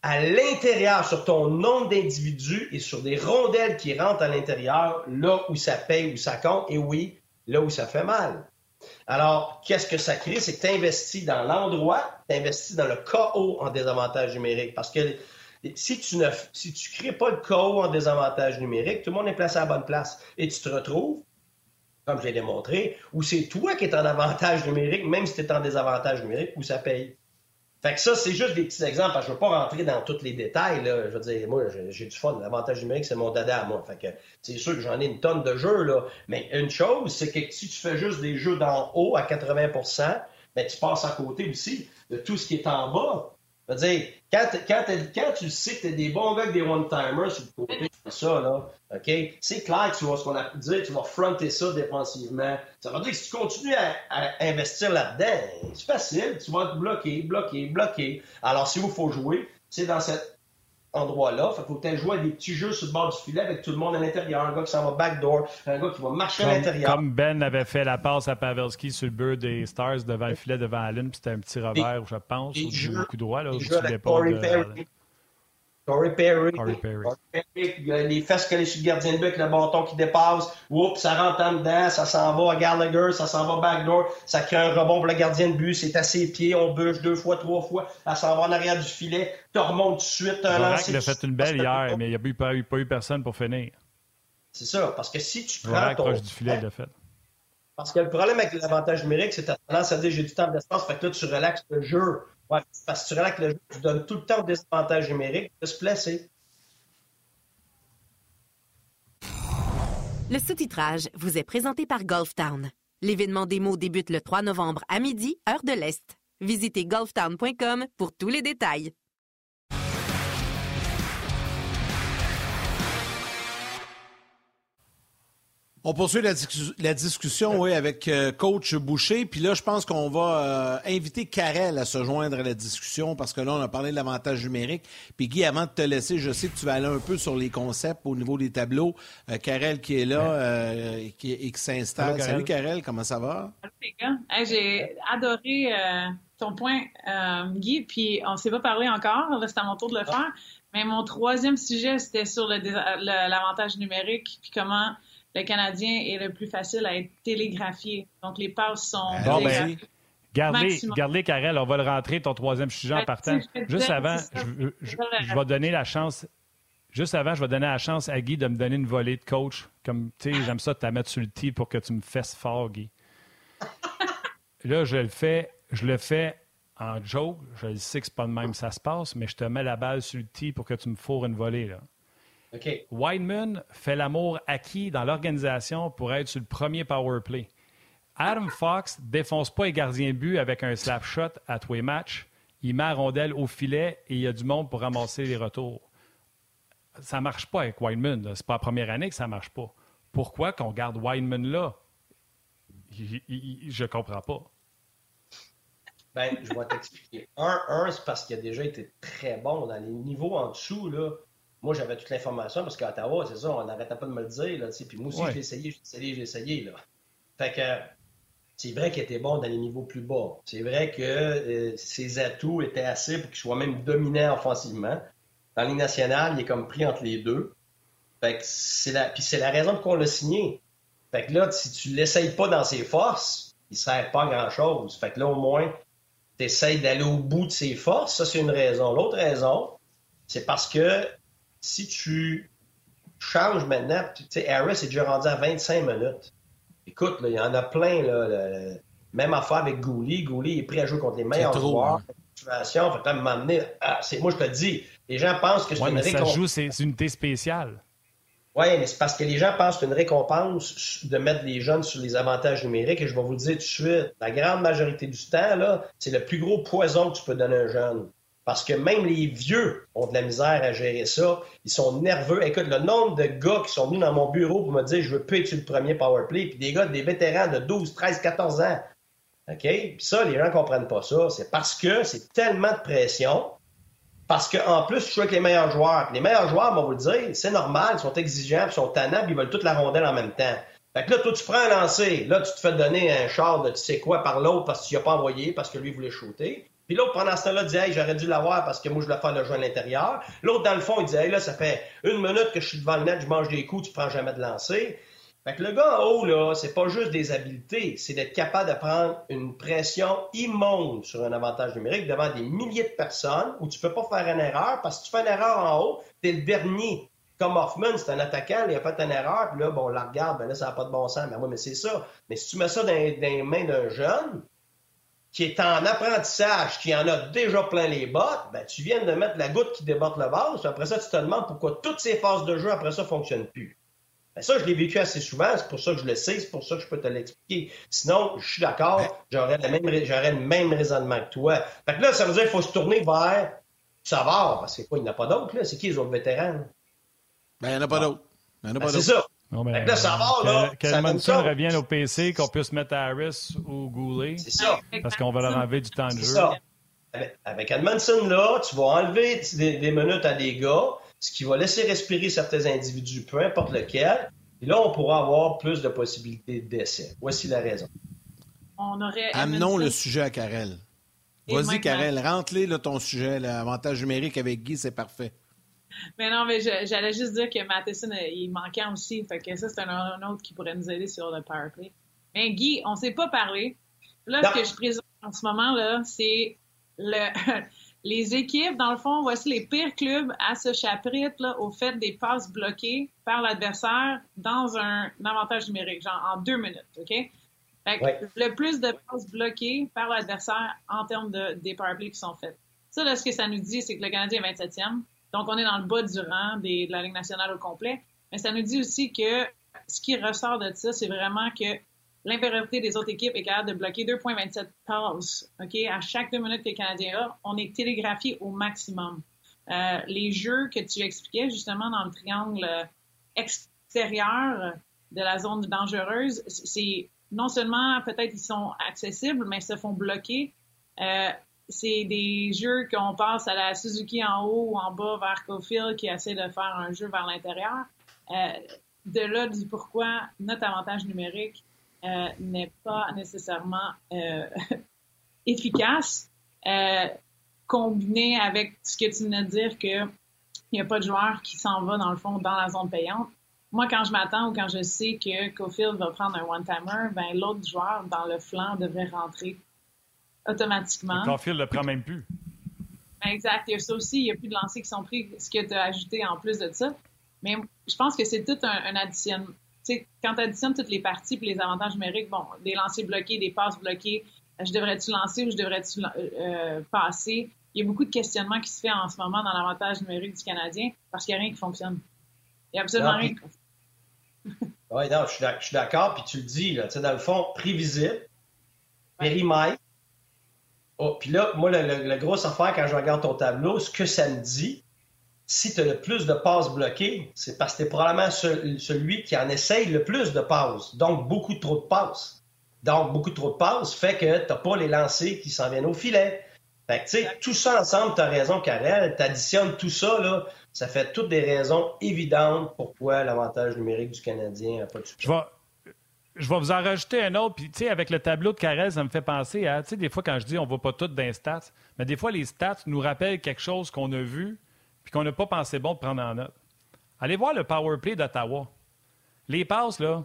à l'intérieur sur ton nombre d'individus et sur des rondelles qui rentrent à l'intérieur, là où ça paye, où ça compte, et oui, là où ça fait mal. Alors, qu'est-ce que ça crée? C'est que tu investis dans l'endroit, tu investis dans le KO en désavantage numérique. Parce que si tu ne si tu crées pas le KO en désavantage numérique, tout le monde est placé à la bonne place. Et tu te retrouves, comme je l'ai démontré, où c'est toi qui es en avantage numérique, même si tu es en désavantage numérique, où ça paye. Fait que ça, c'est juste des petits exemples, je ne veux pas rentrer dans tous les détails. Là. Je veux dire, moi, j'ai du fun. L'avantage numérique, c'est mon dada à moi. Fait que c'est sûr que j'en ai une tonne de jeux, là. Mais une chose, c'est que si tu fais juste des jeux d'en haut à 80% ben, tu passes à côté aussi de tout ce qui est en bas. Je veux dire, quand, quand, quand tu sais que tu des bons gars avec des one-timers sur le côté, ça, là, OK? C'est clair que tu vas, ce qu'on a dire, tu vas fronter ça défensivement. Ça veut dire que si tu continues à, investir là-dedans, c'est facile. Tu vas être bloqué, bloqué, bloqué. Alors, si vous faut jouer, c'est dans cet endroit-là. Fait faut que tu jouer à des petits jeux sur le bord du filet avec tout le monde à l'intérieur. Un gars qui s'en va backdoor, un gars qui va marcher à l'intérieur. Comme Ben avait fait la passe à Pavelski sur le but des Stars devant le filet, devant Allen, puis c'était un petit revers, je pense, ou du coup droit, là, où tu pas de... Corey Perry. Corey Perry. Les fesses collées sur le gardien de but avec le bâton qui dépasse. Oups, ça rentre en dedans, ça s'en va à Gallagher, ça s'en va backdoor, ça crée un rebond pour le gardien de but, c'est à ses pieds, on bûche deux fois, trois fois, ça s'en va en arrière du filet, tu remontes tout de suite, un lancé. Il a fait une belle hier, mais il n'y a pas eu, pas eu personne pour finir. C'est ça, parce que si tu prends ton... du filet, il l'a fait. Parce que le problème avec l'avantage numérique, c'est que tu as tendance à dire j'ai du temps d'espace, fait que là, tu relaxes le jeu. Parce que tu relaxes le jeu, tu donnes tout le temps des avantages numériques de se placer. Le sous-titrage vous est présenté par Golftown. L'événement démo débute le 3 novembre à midi, heure de l'Est. Visitez golftown.com pour tous les détails. On poursuit la, discussion oui, avec euh, coach Boucher. Puis là, je pense qu'on va euh, inviter Karel à se joindre à la discussion parce que là, on a parlé de l'avantage numérique. Puis Guy, avant de te laisser, je sais que tu vas aller un peu sur les concepts au niveau des tableaux. Euh, Karel qui est là et qui, s'installe. Salut Karel, comment ça va? Salut les gars. J'ai adoré ton point, Guy. Puis on ne s'est pas parlé encore. C'est à mon tour de le faire. Mais mon troisième sujet, c'était sur l'avantage numérique. Puis comment le Canadien est le plus facile à être télégraphié. Donc, les passes sont. Bon, ben, Gardez, gardez, Karel, on va le rentrer, ton troisième sujet en ben, partant. Juste avant, je, vais donner la chance. Juste avant, je vais donner la chance à Guy de me donner une volée de coach. Comme, tu sais, j'aime ça de te mettre sur le tee pour que tu me fasses fort, Guy. <laughs> Là, je le fais, je le fais en joke. Je sais que c'est pas de même ça se passe, mais je te mets la balle sur le tee pour que tu me fourres une volée, là. Okay. Wideman fait l'amour acquis dans l'organisation pour être sur le premier power play. Adam <laughs> Fox défonce pas les gardiens but avec un slap shot à tous les matchs. Il met la rondelle au filet et il y a du monde pour ramasser les retours. Ça marche pas avec Wideman. C'est pas la première année que ça marche pas. Pourquoi qu'on garde Wideman là? Je comprends pas. Ben, je vais t'expliquer. Un, un c'est parce qu'il a déjà été très bon dans les niveaux en dessous. Là, moi, j'avais toute l'information parce qu'à Ottawa, c'est ça, on n'arrêtait pas de me le dire. Là, puis moi aussi, j'ai essayé, j'ai essayé, j'ai essayé. Là. Fait que c'est vrai qu'il était bon dans les niveaux plus bas. C'est vrai que euh, ses atouts étaient assez pour qu'il soit même dominant offensivement. Dans les nationales, il est comme pris entre les deux. Fait que c'est la... Puis c'est la raison pour qu'on l'a signé. Fait que là, si tu l'essayes pas dans ses forces, il sert pas à grand-chose. Fait que là, au moins, tu essayes d'aller au bout de ses forces. Ça, c'est une raison. L'autre raison, c'est parce que si tu changes maintenant, tu sais, Harris est déjà rendu à 25 minutes. Écoute, il y en a plein, là, même affaire avec Gouli. Gouli est prêt à jouer contre les meilleurs joueurs. Hein. Situation, fait m'amener. Ah, moi, je te le dis, les gens pensent que c'est une récompense. Ça joue, c'est une unité spéciale. Oui, mais c'est parce que les gens pensent que c'est une récompense de mettre les jeunes sur les avantages numériques. Et je vais vous le dire tout de suite, la grande majorité du temps, là, c'est le plus gros poison que tu peux donner à un jeune. Parce que même les vieux ont de la misère à gérer ça. Ils sont nerveux. Écoute, le nombre de gars qui sont venus dans mon bureau pour me dire je veux plus le premier power play, puis des gars, des vétérans de 12, 13, 14 ans. OK? Puis ça, les gens ne comprennent pas ça. C'est parce que c'est tellement de pression. Parce qu'en plus, tu joues avec les meilleurs joueurs. les meilleurs joueurs, on vous le dire, c'est normal, ils sont exigeants, ils sont tannants, ils veulent toute la rondelle en même temps. Fait que là, toi, tu prends un lancer. Là, tu te fais donner un char de tu sais quoi par l'autre parce que tu n'y as pas envoyé, parce que lui voulait shooter. Puis l'autre, pendant ce temps-là, disait, j'aurais dû l'avoir parce que moi, je dois faire le jeu à l'intérieur. L'autre, dans le fond, il disait, là, ça fait une minute que je suis devant le net, je mange des coups, tu prends jamais de lancer. Fait que le gars en haut, là, c'est pas juste des habiletés, c'est d'être capable de prendre une pression immonde sur un avantage numérique devant des milliers de personnes où tu peux pas faire une erreur parce que tu fais une erreur en haut, t'es le dernier. Comme Hoffman, c'est un attaquant, il a fait une erreur, puis là, bon, on la regarde, ben là, ça n'a pas de bon sens. Ben oui, mais c'est ça. Mais si tu mets ça dans les mains d'un jeune, qui est en apprentissage, qui en a déjà plein les bottes, ben, tu viens de mettre la goutte qui déborde le vase, puis après ça, tu te demandes pourquoi toutes ces phases de jeu, après ça, ne fonctionnent plus. Ben, ça, je l'ai vécu assez souvent, c'est pour ça que je le sais, c'est pour ça que je peux te l'expliquer. Sinon, je suis d'accord, ben j'aurais, le même raisonnement que toi. Fait que là, ça veut dire qu'il faut se tourner vers Savard, parce que quoi, il n'y en a pas d'autres, là. C'est qui les autres vétérans? Ben, il n'y en a pas d'autres. Il n'y en a pas ben, C'est ça. Non, mais, là, ça va, là. Que, revienne au PC, qu'on puisse mettre Harris ou Goulet. C'est ça. Parce qu'on va leur enlever du temps de jeu. Ça. Avec, Edmondson, là, tu vas enlever des, minutes à des gars, ce qui va laisser respirer certains individus, peu importe lequel. Et là, on pourra avoir plus de possibilités d'essai. Voici la raison. On aurait Amenons le sujet à Karel. Vas-y, Karel, rentre-les ton sujet. L'avantage numérique avec Guy, c'est parfait. Mais non, mais j'allais juste dire que Matheson, euh, il manquait aussi. Fait que ça, c'est un, autre qui pourrait nous aider sur le powerplay. Mais Guy, on ne s'est pas parlé. Là, ce que je présente en ce moment, là, c'est le, <laughs> les équipes, dans le fond, voici les pires clubs à ce chapitre là, au fait des passes bloquées par l'adversaire dans un, avantage numérique, genre en deux minutes, OK? Fait que Le plus de passes bloquées par l'adversaire en termes de, des powerplays qui sont faites. Ça, là, ce que ça nous dit, c'est que le Canadien est 27e. Donc, on est dans le bas du rang de la Ligue nationale au complet. Mais ça nous dit aussi que ce qui ressort de ça, c'est vraiment que l'impériorité des autres équipes est capable de bloquer 2,27 passes. OK? À chaque deux minutes que les Canadiens ont, on est télégraphié au maximum. Euh, les jeux que tu expliquais justement dans le triangle extérieur de la zone dangereuse, c'est non seulement peut-être ils sont accessibles, mais ils se font bloquer. Euh, c'est des jeux qu'on passe à la Suzuki en haut ou en bas vers Cofield qui essaie de faire un jeu vers l'intérieur. Euh, de là du pourquoi notre avantage numérique euh, n'est pas nécessairement euh, <laughs> efficace, combiné avec ce que tu venais de dire qu'il n'y a pas de joueur qui s'en va dans le fond dans la zone payante. Moi, quand je m'attends ou quand je sais que Cofield va prendre un one-timer, ben l'autre joueur dans le flanc devrait rentrer automatiquement. Cofield le prend même plus. Ben, exact. Il y a ça aussi. Il n'y a plus de lancers qui sont pris. Ce que tu as ajouté en plus de ça. Mais je pense que c'est tout un, un addition. sais, quand tu additionnes toutes les parties et les avantages numériques, bon, des lancers bloqués, des passes bloquées, euh, je devrais-tu lancer ou je devrais-tu euh, euh, passer? Il y a beaucoup de questionnements qui se fait en ce moment dans l'avantage numérique du Canadien parce qu'il n'y a rien qui fonctionne. Il n'y a absolument rien qui fonctionne. oui, non, je suis d'accord, puis tu le dis, là, dans le fond, prévisible, périmètre. Oh, puis là, moi, la grosse affaire quand je regarde ton tableau, ce que ça me dit, si tu as le plus de passes bloquées, c'est parce que tu es probablement celui qui en essaye le plus de passes. Donc, beaucoup trop de passes. Donc, beaucoup trop de passes fait que tu pas les lancers qui s'en viennent au filet. Fait que, tout ça ensemble, tu as raison, Karel. Tu tout ça, là, ça fait toutes des raisons évidentes pourquoi l'avantage numérique du Canadien n'a pas de Je vais, je vais vous en rajouter un autre. Puis, tu sais, avec le tableau de Karel, ça me fait penser à, tu sais, des fois, quand je dis on ne voit pas tout dans stats, mais des fois, les stats nous rappellent quelque chose qu'on a vu puis qu'on n'a pas pensé bon de prendre en note. Allez voir le power play d'Ottawa. Les passes, là,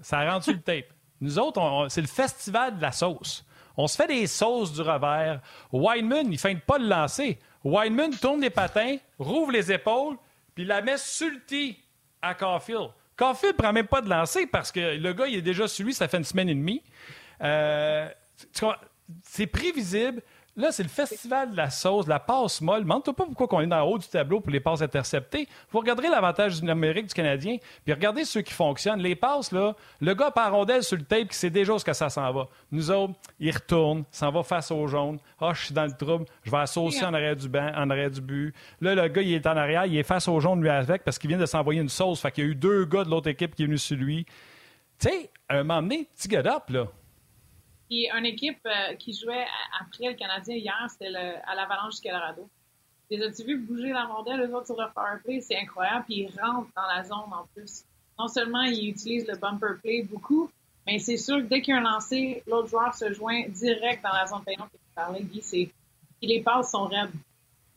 ça a rendu le <laughs> tape. Nous autres, c'est le festival de la sauce. On se fait des sauces du revers. Wineman, il ne feinte pas de lancer. Wineman tourne les patins, rouvre les épaules, puis la met sur le tee à Caulfield. Caulfield prend même pas de lancer parce que le gars, il est déjà sur lui, ça fait une semaine et demie. Euh, c'est prévisible. Là, c'est le festival de la sauce, de la passe molle. Demande-toi pas pourquoi on est dans le haut du tableau pour les passes interceptées. Vous regarderez l'avantage numérique du Canadien, puis regardez ceux qui fonctionnent. Les passes, là, le gars par rondelle sur le tape qui sait déjà où ce que ça s'en va. Nous autres, il retourne, s'en va face au jaune. Ah, oh, je suis dans le trouble, je vais associer en arrière du banc, en arrière du but. Là, le gars, il est en arrière, il est face au jaune, lui, avec, parce qu'il vient de s'envoyer une sauce. Fait qu'il y a eu deux gars de l'autre équipe qui est venu sur lui. Tu sais, un moment donné, petit gars up, là. Puis une équipe euh, qui jouait après le Canadien hier, c'était à l'Avalanche du Colorado. Les as-tu vu bouger la rondelle, eux autres, sur leur power play? C'est incroyable. Puis ils rentrent dans la zone en plus. Non seulement ils utilisent le bumper play beaucoup, mais c'est sûr que dès qu'il y a un lancé, l'autre joueur se joint direct dans la zone payante que tu parlais, Guy. C'est, les passes sont raides.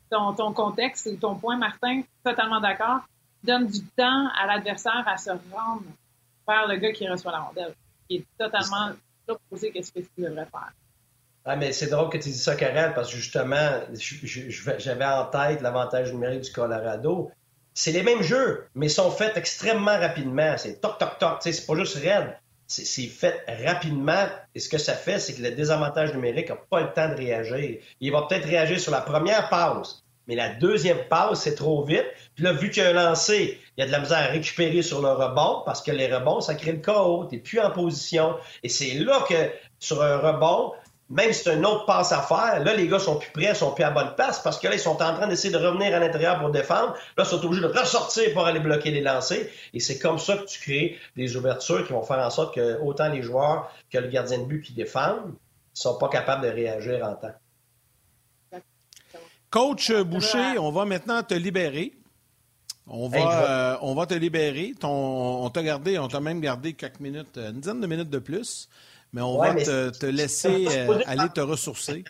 Ton, ton contexte et ton point, Martin, totalement d'accord, donne du temps à l'adversaire à se rendre vers le gars qui reçoit la rondelle, qui est totalement qu'est-ce que tu devrais faire. Ah, mais c'est drôle que tu dis ça, Karel, parce que justement, j'avais en tête l'avantage numérique du Colorado. C'est les mêmes jeux, mais sont faits extrêmement rapidement. C'est toc, toc, toc. C'est pas juste raide. C'est fait rapidement. Et ce que ça fait, c'est que le désavantage numérique n'a pas le temps de réagir. Il va peut-être réagir sur la première pause, mais la deuxième passe, c'est trop vite. Puis là, vu qu'il y a un lancé, il y a de la misère à récupérer sur le rebond parce que les rebonds, ça crée le chaos. Tu plus en position. Et c'est là que, sur un rebond, même si c'est une autre passe à faire, là, les gars sont plus prêts, sont plus à bonne place parce que là, ils sont en train d'essayer de revenir à l'intérieur pour défendre. Là, ils sont obligés de ressortir pour aller bloquer les lancers. Et c'est comme ça que tu crées des ouvertures qui vont faire en sorte que autant les joueurs que le gardien de but qui défendent sont pas capables de réagir en temps. Coach Boucher, on va maintenant te libérer. On va, euh, on va te libérer. on t'a gardé, on t'a même gardé quelques minutes, une dizaine de minutes de plus, mais on va te, laisser euh, aller te ressourcer.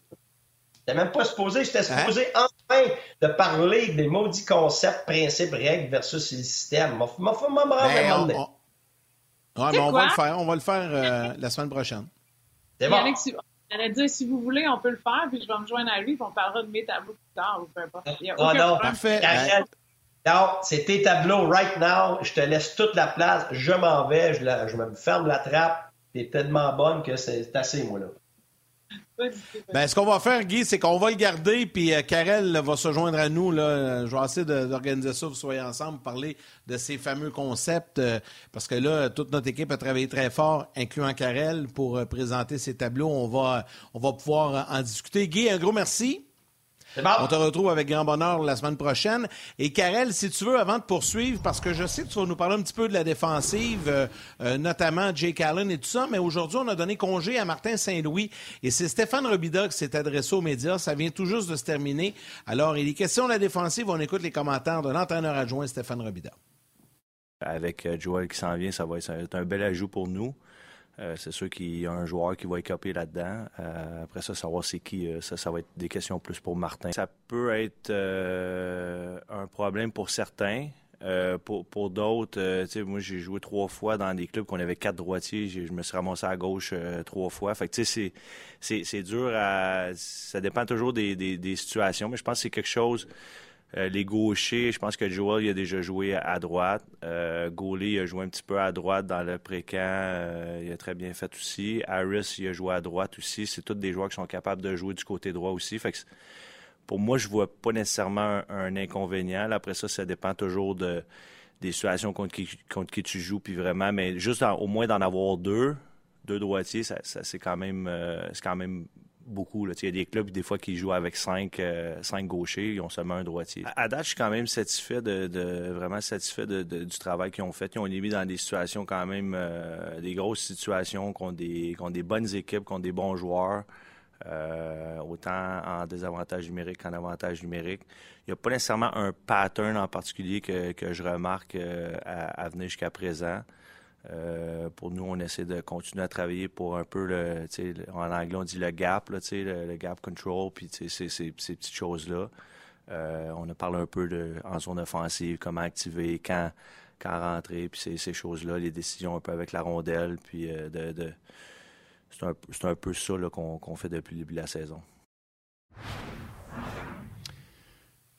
T'es même pas supposé, j'étais hein? supposé enfin de parler des maudits concepts, principes, règles versus le système. M'a ben, on, on, mais on va le faire, on va le faire euh, la semaine prochaine. C'est bon. J'allais dire, si vous voulez, on peut le faire, puis je vais me joindre à lui, puis on parlera de mes tableaux tard, ou peu importe. Ah non, parfait. Non, c'est tes tableaux right now. Je te laisse toute la place. Je m'en vais. Je, me ferme la trappe. T'es tellement bonne que c'est assez, moi, là. Ben, ce qu'on va faire, Guy, c'est qu'on va le garder, puis euh, Karel va se joindre à nous. Là. Je vais essayer d'organiser ça, vous soyez ensemble, parler de ces fameux concepts, euh, parce que là, toute notre équipe a travaillé très fort, incluant Karel, pour euh, présenter ces tableaux. On va, on va pouvoir en discuter. Guy, un gros merci. On te retrouve avec grand bonheur la semaine prochaine. Et Karel, si tu veux, avant de poursuivre, parce que je sais que tu vas nous parler un petit peu de la défensive, euh, euh, notamment Jake Allen et tout ça, mais aujourd'hui, on a donné congé à Martin Saint-Louis et c'est Stéphane Robida qui s'est adressé aux médias. Ça vient tout juste de se terminer. Alors, il est question de la défensive. On écoute les commentaires de l'entraîneur adjoint Stéphane Robida. Avec euh, Joel qui s'en vient, ça va être un bel ajout pour nous. Euh, c'est sûr qu'il y a un joueur qui va écoper là-dedans. Euh, après ça, savoir c'est qui, euh, ça, ça va être des questions plus pour Martin. Ça peut être un problème pour certains. pour pour d'autres, moi j'ai joué trois fois dans des clubs qu'on avait quatre droitiers. Je me suis ramassé à gauche trois fois. Fait que tu sais, c'est dur à. Ça dépend toujours des, des, des situations, mais je pense que c'est quelque chose euh, les gauchers, je pense que Joel il a déjà joué à droite. Euh, il a joué un petit peu à droite dans le pré-camp. Euh, il a très bien fait aussi. Harris, il a joué à droite aussi. C'est tous des joueurs qui sont capables de jouer du côté droit aussi. Pour moi, je vois pas nécessairement un, inconvénient. après ça, ça dépend toujours de, des situations contre qui, tu joues. Puis vraiment, mais juste au moins d'en avoir deux, deux droitiers, ça, c'est quand même euh, c'est quand même beaucoup. Il y a des clubs des fois qui jouent avec cinq, euh, cinq gauchers, ils ont seulement un droitier. À, date, je suis quand même satisfait de, vraiment satisfait du travail qu'ils ont fait. Ils ont mis dans des situations quand même euh, des grosses situations contre des, des bonnes équipes, contre des bons joueurs. Euh, autant en désavantage numérique qu'en avantage numérique. Il n'y a pas nécessairement un pattern en particulier que, je remarque à, venir jusqu'à présent. Euh, pour nous, on essaie de continuer à travailler pour un peu le, en anglais on dit le gap, le, gap control, puis ces, petites choses-là. Euh, on a parlé un peu en zone offensive, comment activer, quand, quand rentrer, puis ces, choses-là, les décisions un peu avec la rondelle, puis euh, c'est un, peu ça qu'on fait depuis le début de la saison.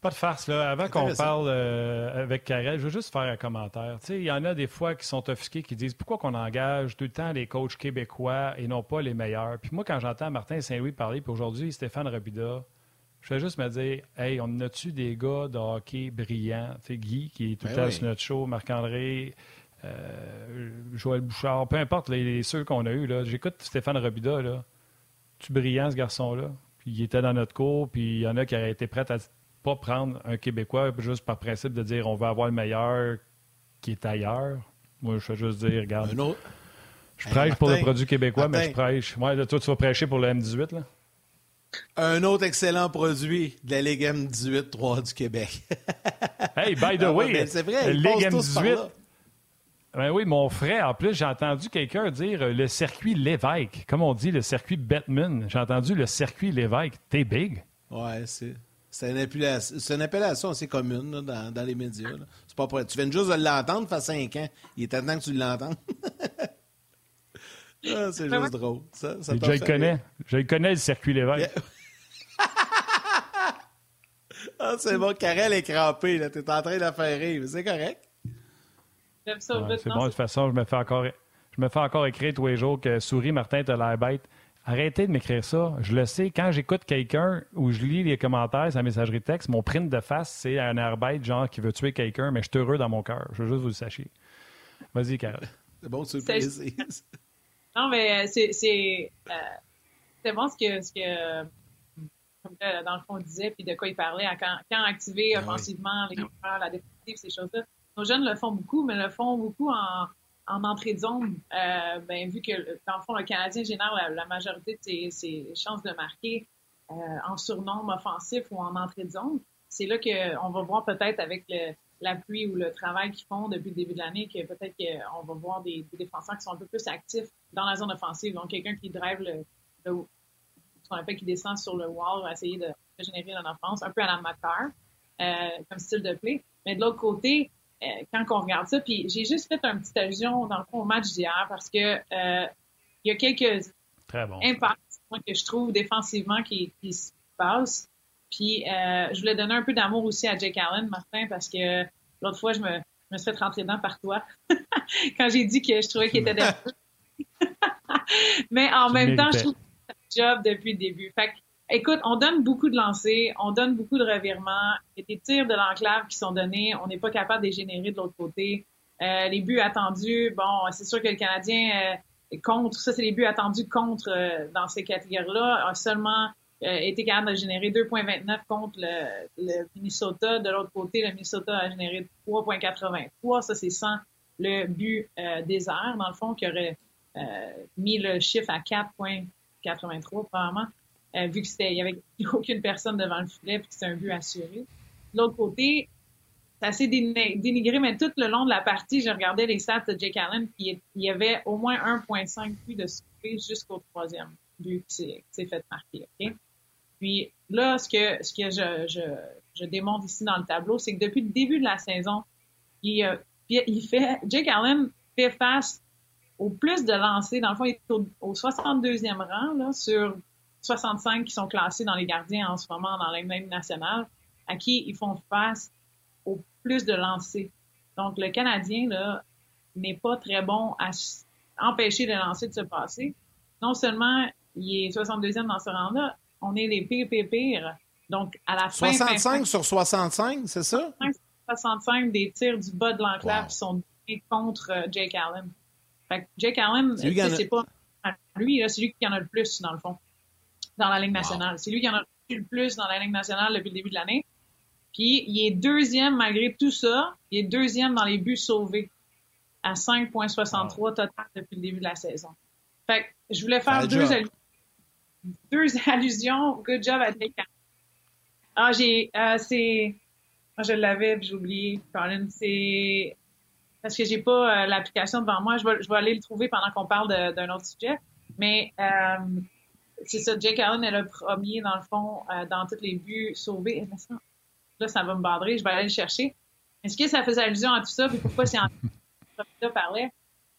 Pas de farce, là. Avant qu'on parle euh, avec Karel, je veux juste faire un commentaire. Il y en a des fois qui sont offusqués, qui disent pourquoi qu'on engage tout le temps les coachs québécois et non pas les meilleurs. Puis moi, quand j'entends Martin Saint-Louis parler, puis aujourd'hui Stéphane Robida, je vais juste me dire, hey, on a-tu des gars de hockey brillants? Tu sais, Guy, qui est tout le ben temps sur notre show, Marc-André, euh, Joël Bouchard, peu importe les, ceux qu'on a eus. J'écoute Stéphane Robida, là. Tu brillant, ce garçon-là. Puis il était dans notre cours, puis il y en a qui auraient été prêts à pas prendre un Québécois juste par principe de dire on va avoir le meilleur qui est ailleurs. Moi, je vais juste dire, regarde. Je prêche pour le produit québécois, mais je prêche. Ouais, toi, tu vas prêcher pour le M18, là? Un autre excellent produit de la Ligue M18 3 du Québec. <laughs> hey, by the ah way, ben, c'est vrai, Ligue M18. Ben oui, mon frère, en plus, j'ai entendu quelqu'un dire euh, le circuit Lévesque. Comme on dit, le circuit Batman. J'ai entendu le circuit Lévesque. T'es big? Ouais, c'est. C'est une, une, appellation assez commune dans, dans, les médias. C'est pas pour... Tu viens juste de l'entendre, ça fait cinq ans. Il est temps que tu l'entendes. <laughs> ah, c'est juste drôle. Ça, ça je le connais. Je le connais, le circuit Lévesque. <laughs> ah, c'est bon. Karel est crampé. Tu es en train de faire rire. C'est correct. c'est bon, de toute façon, je me fais encore, je me fais encore écrire tous les jours que Souris, Martin, t'as l'air bête. Arrêtez de m'écrire ça. Je le sais, quand j'écoute quelqu'un ou je lis les commentaires, sa messagerie texte, mon print de face, c'est un arbeit genre qui veut tuer quelqu'un, mais je suis heureux dans mon cœur. Je veux juste vous le sachiez. Vas-y, Carole. <laughs> C'est bon, tu. <laughs> Non, mais euh, c'est c'est euh, bon ce que, ce que euh, dans le fond, disait, puis de quoi il parlait, quand, quand activer ben offensivement les la défensive, ces choses-là. Nos jeunes le font beaucoup, mais le font beaucoup en, en entrée de zone, euh, ben, vu que, dans le fond, le Canadien génère la, majorité de ses, chances de marquer euh, en surnombre offensif ou en entrée de zone, c'est là qu'on va voir peut-être avec l'appui ou le travail qu'ils font depuis le début de l'année que peut-être qu'on va voir des, défenseurs qui sont un peu plus actifs dans la zone offensive. Donc, quelqu'un qui drive le, ce qu'on appelle qui descend sur le wall, essayer de, générer une offense, un peu à la euh, comme style de play. Mais de l'autre côté, quand on regarde ça. Puis j'ai juste fait un petit allusion dans le fond au match d'hier parce que euh, il y a quelques impacts que je trouve défensivement qui, se passent. Puis euh, je voulais donner un peu d'amour aussi à Jake Allen, Martin, parce que l'autre fois, je me, me suis fait rentrer dedans par toi <laughs> quand j'ai dit que je trouvais qu'il était <laughs> <laughs> Mais en même temps, je trouve job depuis le début. Fait écoute, on donne beaucoup de lancers, on donne beaucoup de revirements. Il y a des tirs de l'enclave qui sont donnés. On n'est pas capable de les générer de l'autre côté. Euh, les buts attendus, bon, c'est sûr que le Canadien euh, contre, ça c'est les buts attendus contre euh, dans ces catégories-là, a seulement euh, été capable de générer 2,29 contre le, Minnesota. De l'autre côté, le Minnesota a généré 3,83. Ça, c'est sans le but désert, dans le fond, qui aurait mis le chiffre à 4,83 probablement, vu qu'il n'y avait <laughs> aucune personne devant le filet et que c'était un but assuré. De l'autre côté, c'est assez dénigré, mais tout le long de la partie, je regardais les stats de Jake Allen, puis il y avait au moins 1,5 but de surprise jusqu'au troisième but qui s'est fait marquer. Puis là, ce que, ce que je, je, je démontre ici dans le tableau, c'est que depuis le début de la saison, il, euh, il fait, Jake Allen fait face au plus de lancers. Dans le fond, il est au, 62e rang là, sur 65 qui sont classés dans les gardiens en ce moment dans la même nationale, à qui ils font face au plus de lancers. Donc, le Canadien là n'est pas très bon à empêcher le lancer de se passer. Non seulement il est 62e dans ce rang-là, on est les pires, pires, pires. Donc, à la fin. 65 sur 65, c'est ça? 65 des tirs du bas de l'enclave sont contre euh, Jake Allen. Fait que Jake Allen, c'est pas lui, c'est lui qui en a le plus, dans le fond, dans la Ligue nationale. C'est lui qui en a le plus dans la Ligue nationale depuis le début de l'année. Puis, il est deuxième, malgré tout ça, il est deuxième dans les buts sauvés à 5,63 total depuis le début de la saison. Fait que je voulais faire deux deux <laughs> allusions. Good job à Ah, j'ai, euh, c'est, ah, je l'avais, j'ai oublié, Colin. C'est parce que j'ai pas euh, l'application devant moi. Je vais, je vais aller le trouver pendant qu'on parle d'un autre sujet. Mais euh, c'est ça, Jake Allen est le premier, dans le fond, dans tous les buts sauvés. Là, ça va me badrer, je vais aller le chercher. Est-ce que ça faisait allusion à tout ça? Puis pourquoi c'est en <laughs> ça parlait?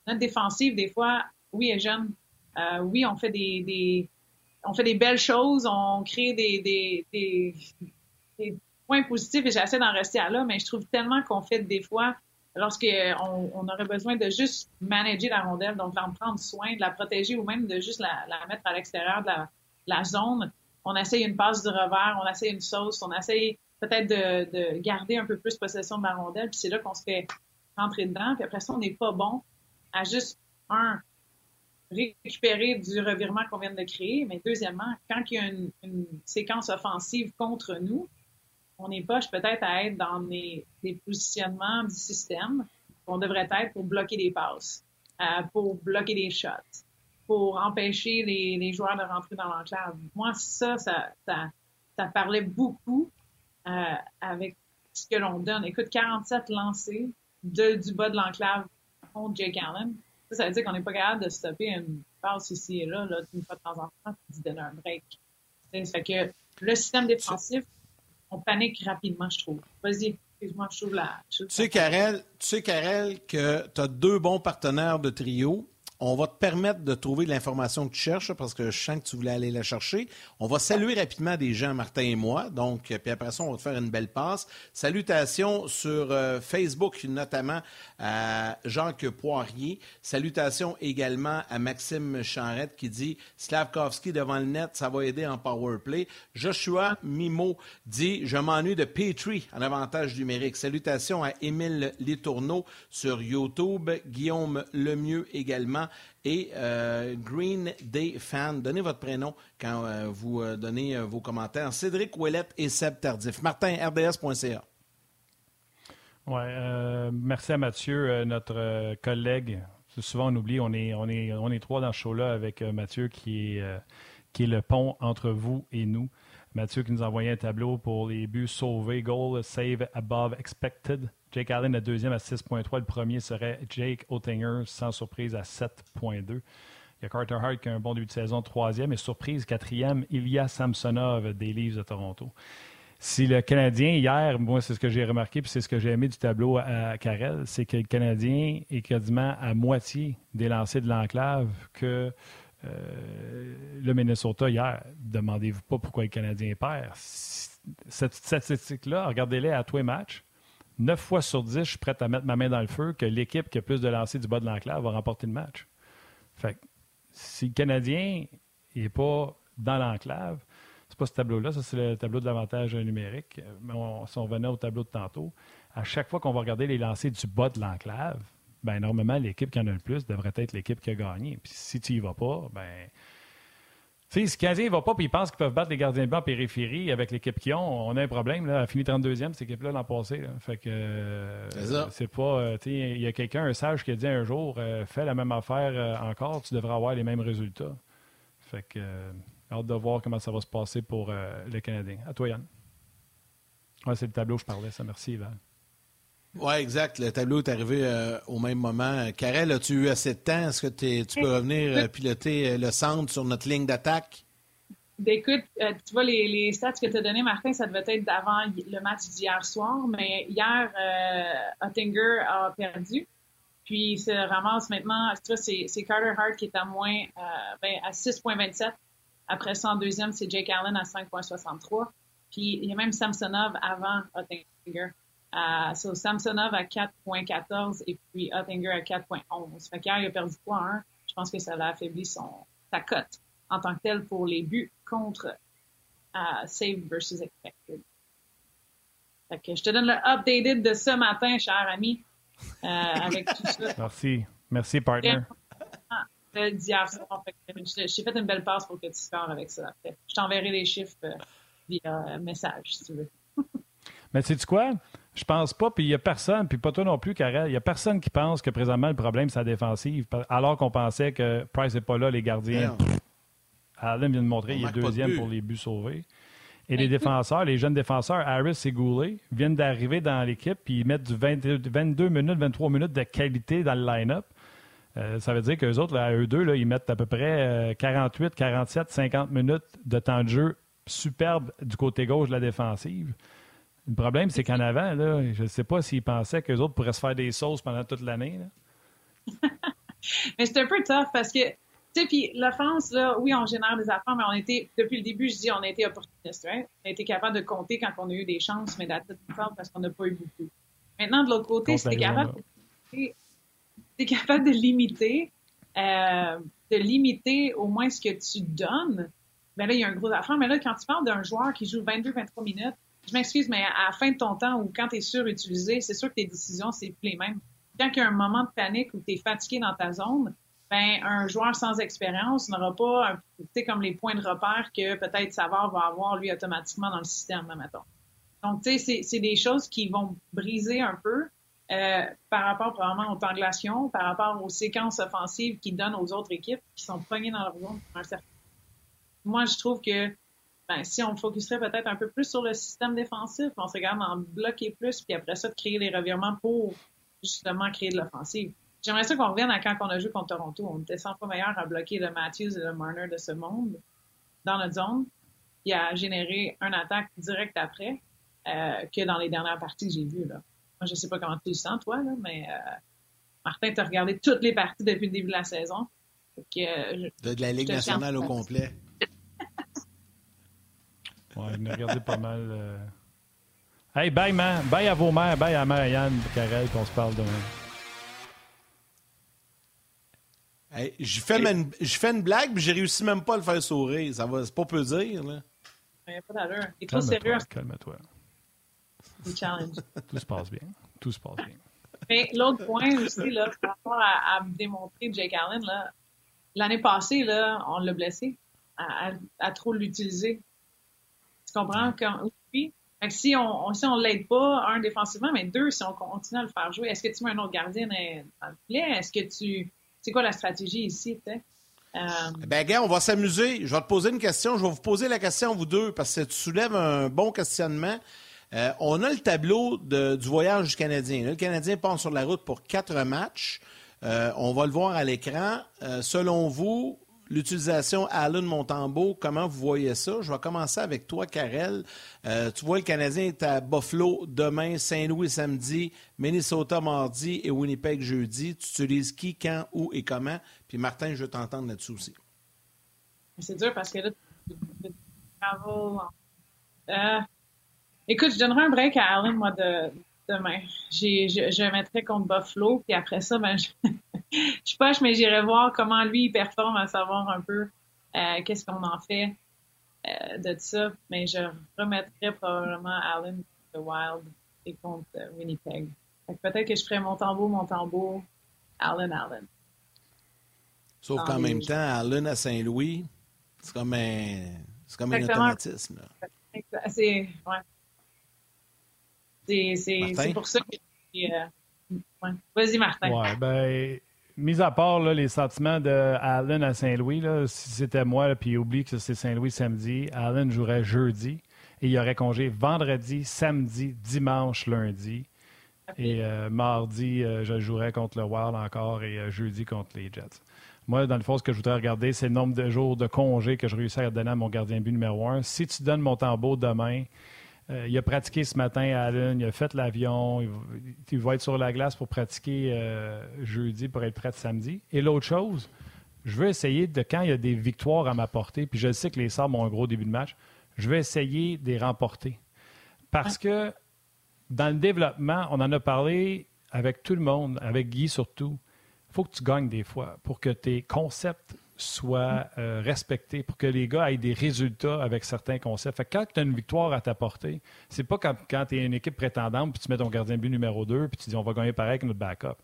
Notre défensive, des fois, oui, est jeune. oui, on fait des, des, on fait des belles choses, on crée des, des, des, des points positifs et j'essaie d'en rester à là, mais je trouve tellement qu'on fait des fois, lorsqu'on on aurait besoin de juste manager la rondelle, donc d'en prendre soin, de la protéger ou même de juste la, mettre à l'extérieur de la, zone, on essaye une passe du revers, on essaye une sauce, on essaye peut-être de, de garder un peu plus possession de la rondelle, puis c'est là qu'on se fait rentrer dedans, puis après ça, on n'est pas bon à juste, un, récupérer du revirement qu'on vient de créer. Mais deuxièmement, quand il y a une, séquence offensive contre nous, on est poche peut-être à être dans des, positionnements du système qu'on devrait être pour bloquer des passes, euh, pour bloquer des shots, pour empêcher les, joueurs de rentrer dans l'enclave. Moi, ça, ça, ça, parlait beaucoup euh, avec ce que l'on donne. Écoute, 47 lancés de, du bas de l'enclave contre Jake Allen ça, veut dire qu'on n'est pas capable de stopper une passe ici et là, là une fois de temps en temps, de donner un break. Ça fait que le système défensif, on panique rapidement, je trouve. Vas-y, excuse-moi, je trouve la. tu sais, Karel, tu sais, Karel, que tu as deux bons partenaires de trio on va te permettre de trouver l'information que tu cherches parce que je sens que tu voulais aller la chercher. On va saluer rapidement des gens, Martin et moi. Donc, puis après ça, on va te faire une belle passe. Salutations sur euh, Facebook, notamment à Jacques Poirier. Salutations également à Maxime Chanrette qui dit Slavkovski devant le net, ça va aider en power play. Joshua Mimo dit Je m'ennuie de Petrie en avantage numérique. Salutations à Émile Letourneau sur YouTube. Guillaume Lemieux également et euh, Green Day Fan. Donnez votre prénom quand euh, vous euh, donnez vos commentaires. Cédric Ouellette et Seb Tardif. Martin, RDS.ca. Merci à Mathieu, notre collègue. Souvent, on oublie, on est, on est, trois dans ce show-là avec Mathieu qui est, qui le pont entre vous et nous. Mathieu qui nous a envoyé un tableau pour les buts sauvés, goal, save above expected. Jake Allen est deuxième à 6.3. Le premier serait Jake Oettinger, sans surprise, à 7.2. Il y a Carter Hart qui a un bon début de saison, troisième. Et surprise, quatrième, Ilya Samsonov des Leafs de Toronto. Si le Canadien, hier, moi, c'est ce que j'ai remarqué, puis c'est ce que j'ai aimé du tableau à, Carrel, c'est que le Canadien est quasiment à moitié des de l'enclave que euh, le Minnesota hier. Demandez-vous pas pourquoi le Canadien perd. Cette statistique-là, regardez-les à tous les matchs. 9 fois sur 10, je suis prêt à mettre ma main dans le feu que l'équipe qui a plus de lancers du bas de l'enclave va remporter le match. Fait si le Canadien n'est pas dans l'enclave. C'est pas ce tableau-là, ça c'est le tableau de l'avantage numérique. Mais si on revenait au tableau de tantôt, à chaque fois qu'on va regarder les lancers du bas de l'enclave, ben normalement, l'équipe qui en a le plus devrait être l'équipe qui a gagné. Puis si tu y vas pas, ben si le Canadien ne va pas et ils pensent qu'ils peuvent battre les gardiens de banc en périphérie avec l'équipe qu'ils ont, on a un problème. Là. Elle a fini 32e, cette équipe-là, l'an passé. Fait que c'est pas. Euh, il y a quelqu'un, un sage, qui a dit un jour euh, fais la même affaire euh, encore, tu devrais avoir les mêmes résultats. Fait que hâte de voir comment ça va se passer pour les Canadiens. À toi, Yann. Ouais, c'est le tableau que je parlais, ça. Merci, Yvan. Oui, exact. Le tableau est arrivé euh, au même moment. Karel, as-tu eu assez de temps? Est-ce que tu peux revenir euh, piloter euh, le centre sur notre ligne d'attaque? Ben, écoute, tu vois, les, stats que tu as données, Martin, ça devait être d'avant le match d'hier soir, mais hier, Ottinger a perdu. Puis, il se ramasse maintenant, tu vois, c'est Carter Hart qui est à moins, ben, à 6,27. Après ça, en deuxième, c'est Jake Allen à 5,63. Puis, il y a même Samsonov avant Ottinger. Uh, so Samsonov à 4.14 et puis Oettinger à 4.11. Fait qu'hier, il a perdu 3-1. Je pense que ça l'a affaibli son, sa cote en tant que tel pour les buts contre uh, save versus expected. Fait que je te donne le updated de ce matin, cher ami, euh, avec tout ça. <laughs> Merci. Merci, partner. D'hier soir. J'ai fait une belle passe pour que tu scores avec ça. Après. Je t'enverrai les chiffres euh, via message, si tu veux. Mais sais-tu quoi? Je pense pas, puis il n'y a personne, puis pas toi non plus, Karel, il n'y a personne qui pense que présentement le problème, c'est la défensive, alors qu'on pensait que Price n'est pas là, les gardiens. Allen vient de montrer, il est deuxième pour les buts sauvés. Et les défenseurs, les jeunes défenseurs, Harris et Goulet, viennent d'arriver dans l'équipe, puis ils mettent du 22 minutes, 23 minutes de qualité dans le line-up. Euh, ça veut dire qu'eux autres, à eux deux, là, ils mettent à peu près 48, 47, 50 minutes de temps de jeu superbe du côté gauche de la défensive. Le problème, c'est qu'en avant, là, je ne sais pas s'ils pensaient qu'eux autres pourraient se faire des sauces pendant toute l'année. <laughs> mais c'est un peu tough parce que, tu sais, puis l'offense, là, oui, on génère des affaires, mais on était, depuis le début, je dis, on a été opportuniste, On a été capable de compter quand on a eu des chances, mais d'être parce qu'on n'a pas eu beaucoup. Maintenant, de l'autre côté, si capable, de, capable de limiter, euh, de limiter au moins ce que tu donnes, ben là, il y a un gros affaire. Mais là, quand tu parles d'un joueur qui joue 22-23 minutes, je m'excuse, mais à la fin de ton temps ou quand tu es surutilisé, c'est sûr que tes décisions, c'est plus les mêmes. Quand il y a un moment de panique où tu es fatigué dans ta zone, ben, un joueur sans expérience n'aura pas, tu comme les points de repère que peut-être Savard va avoir, lui, automatiquement dans le système, mettons. Donc, tu sais, c'est des choses qui vont briser un peu euh, par rapport probablement aux tangulations, par rapport aux séquences offensives qu'ils donnent aux autres équipes qui sont poignées dans leur zone pour un certain Moi, je trouve que ben, si on focuserait peut-être un peu plus sur le système défensif, on serait capable d'en bloquer plus, puis après ça, de créer des revirements pour justement créer de l'offensive. J'aimerais ça qu'on revienne à quand on a joué contre Toronto. On était 100 fois meilleur à bloquer le Matthews et le Marner de ce monde dans notre zone, puis à générer un attaque direct après euh, que dans les dernières parties que j'ai vues. Là. Moi, je sais pas comment tu le sens, toi, là, mais euh, Martin, tu as regardé toutes les parties depuis le début de la saison. Euh, de, la Ligue nationale au complet. Ouais, il a regardé pas mal. Euh. Hey, bye, man. Bye à vos mères. Bye à Marianne Carrel, qu'on se parle demain. Hey, je fais, une, fais une blague, mais j'ai réussi même pas à le faire sourire. Ça va, c'est pas peu dire, là. Il n'y a pas d'allure. Il est trop sérieux. Calme-toi. C'est challenge. Tout se passe bien. Tout se passe bien. Mais l'autre point aussi, là, par rapport à, démontrer Jake Allen, là, l'année passée, là, on l'a blessé à, à trop l'utiliser. Tu comprends? oui. si on, si on l'aide pas, un, défensivement, mais deux, si on continue à le faire jouer, est-ce que tu mets un autre gardien dans le filet? Est-ce que tu. C'est quoi la stratégie ici, peut-être? Ben, gars, on va s'amuser. Je vais te poser une question. Je vais vous poser la question, vous deux, parce que tu soulèves un bon questionnement. Euh, on a le tableau du voyage du Canadien. le Canadien part sur la route pour quatre matchs. Euh, on va le voir à l'écran. Euh, selon vous, l'utilisation Allen Montembeau, comment vous voyez ça? Je vais commencer avec toi, Karel. Euh, tu vois, le Canadien est à Buffalo demain, Saint-Louis samedi, Minnesota mardi et Winnipeg jeudi. Tu utilises qui, quand, où et comment? Puis Martin, je veux t'entendre là-dessus aussi. C'est dur parce que là, euh, écoute, je donnerai un break à Allen, moi, de, demain. Je, je, mettrai contre Buffalo, puis après ça, ben, je, <laughs> je poche, mais j'irai voir comment lui il performe, à savoir un peu qu'est-ce qu'on en fait de ça. Mais je remettrais probablement Allen de Wild et contre Winnipeg. Peut-être que je ferais mon tambour, mon tambour, Allen, Allen. Sauf qu'en même temps, Allen à Saint-Louis, c'est comme un, c'est comme un automatisme. C'est, ouais. c'est, pour ça que. Euh, Vas-y, Martin. Ouais, ben, mis à part là, les sentiments de Allen à Saint-Louis, si c'était moi, puis oublie que c'est Saint-Louis samedi, Allen jouerait jeudi et il y aurait congé vendredi, samedi, dimanche, lundi. Et euh, mardi, euh, je jouerais contre le Wild encore et jeudi contre les Jets. Moi, dans le fond, ce que je voudrais regarder, c'est le nombre de jours de congé que je réussis à donner à mon gardien but numéro un. Si tu donnes mon tambour demain, euh, il a pratiqué ce matin à Lune, il a fait l'avion, il, va être sur la glace pour pratiquer euh, jeudi pour être prêt samedi. Et l'autre chose, je veux essayer de, quand il y a des victoires à m'apporter, puis je sais que les Sabres ont un gros début de match, je vais essayer de les remporter. Parce que dans le développement, on en a parlé avec tout le monde, avec Guy surtout il faut que tu gagnes des fois pour que tes concepts soient euh, respectés, pour que les gars aient des résultats avec certains concepts. Fait quand tu as une victoire à t'apporter, c'est pas quand, quand tu es une équipe prétendante, puis tu mets ton gardien but numéro 2, puis tu dis on va gagner pareil avec notre backup.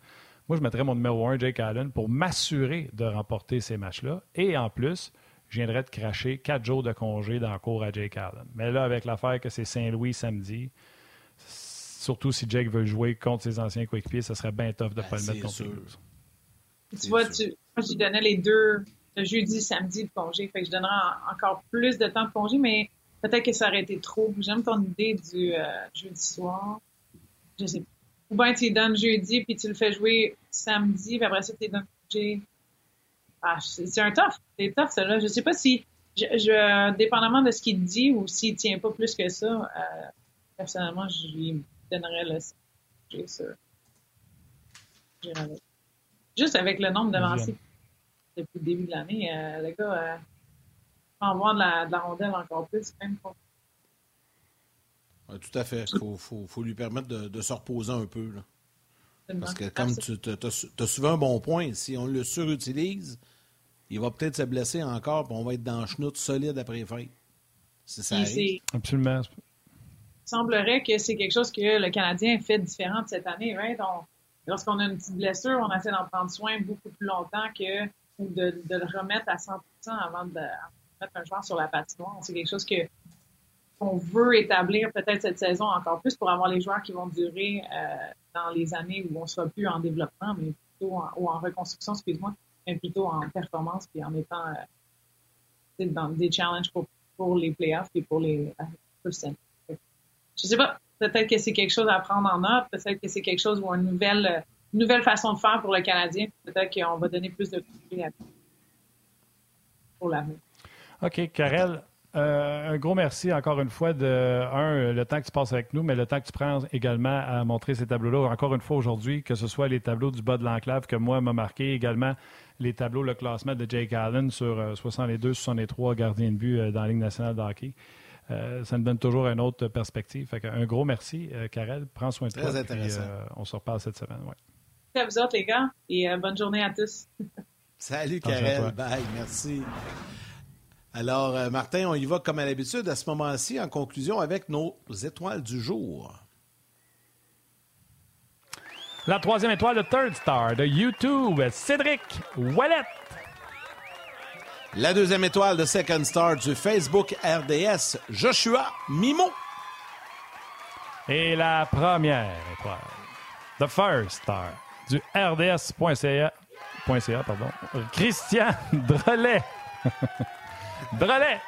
Moi, je mettrais mon numéro 1, Jake Allen, pour m'assurer de remporter ces matchs-là. Et en plus, je viendrais de cracher quatre jours de congé dans le cours à Jake Allen. Mais là, avec l'affaire que c'est Saint-Louis samedi, surtout si Jake veut jouer contre ses anciens coéquipiers, ça serait bien tough de ne pas le mettre contre les tu vois, tu, moi, je donnais les deux, le jeudi, samedi de congé. Fait que je donnerais encore plus de temps de congé, mais peut-être que ça aurait été trop. J'aime ton idée du euh, jeudi soir. Je sais pas. Ou bien tu lui donnes jeudi, puis tu le fais jouer samedi, puis après ça, tu lui donnes congé. Ah, c'est un tough. C'est tough, ça, là. Je sais pas si, je, dépendamment de ce qu'il dit ou s'il tient pas plus que ça, euh, personnellement, je lui donnerais le congé, ça. Juste avec le nombre de lancers depuis le début de l'année, euh, le gars euh, va avoir de la, de la, rondelle encore plus. Même tout à fait. Il faut, faut, lui permettre de, de, se reposer un peu. Là. Parce que comme tu as, souvent un bon point, si on le surutilise, il va peut-être se blesser encore, puis on va être dans le chenoute solide après les fêtes. C'est ça. Absolument. Il semblerait que c'est quelque chose que le Canadien fait différent de cette année. Right? lorsqu'on a une petite blessure, on essaie d'en prendre soin beaucoup plus longtemps que de, le remettre à 100 avant de, mettre un joueur sur la patinoire. C'est quelque chose que qu'on veut établir peut-être cette saison encore plus pour avoir les joueurs qui vont durer euh, dans les années où on sera plus en développement, mais plutôt en, ou en reconstruction, excuse-moi, mais plutôt en performance puis en étant euh, dans des challenges pour, pour les playoffs et pour les pour Je sais pas, Peut-être que c'est quelque chose à prendre en note. Peut-être que c'est quelque chose ou une nouvelle, nouvelle façon de faire pour le Canadien. Peut-être qu'on va donner plus de à pour l'avenir. OK, Karel. Euh, un gros merci encore une fois de, un, le temps que tu passes avec nous, mais le temps que tu prends également à montrer ces tableaux-là. Encore une fois aujourd'hui, que ce soit les tableaux du bas de l'enclave que moi m'a marqué, également les tableaux, le classement de Jake Allen sur 62, euh, 63 gardiens de but euh, dans la Ligue nationale de hockey. Euh, ça nous donne toujours une autre perspective. un gros merci, Karel. Prends soin de toi. Très intéressant. Euh, on se reparle cette semaine. Ouais. À vous autres, les gars, et bonne journée à tous. <laughs> Salut, Karel. Bye. Merci. Alors, Martin, on y va comme à l'habitude à ce moment-ci, en conclusion, avec nos étoiles du jour. La troisième étoile de Third Star de YouTube, Cédric Wallet. La deuxième étoile de Second Star du Facebook RDS, Joshua Mimo. Et la première étoile, The First Star du RDS.ca, pardon, Christian Drolet. <laughs> Drolet.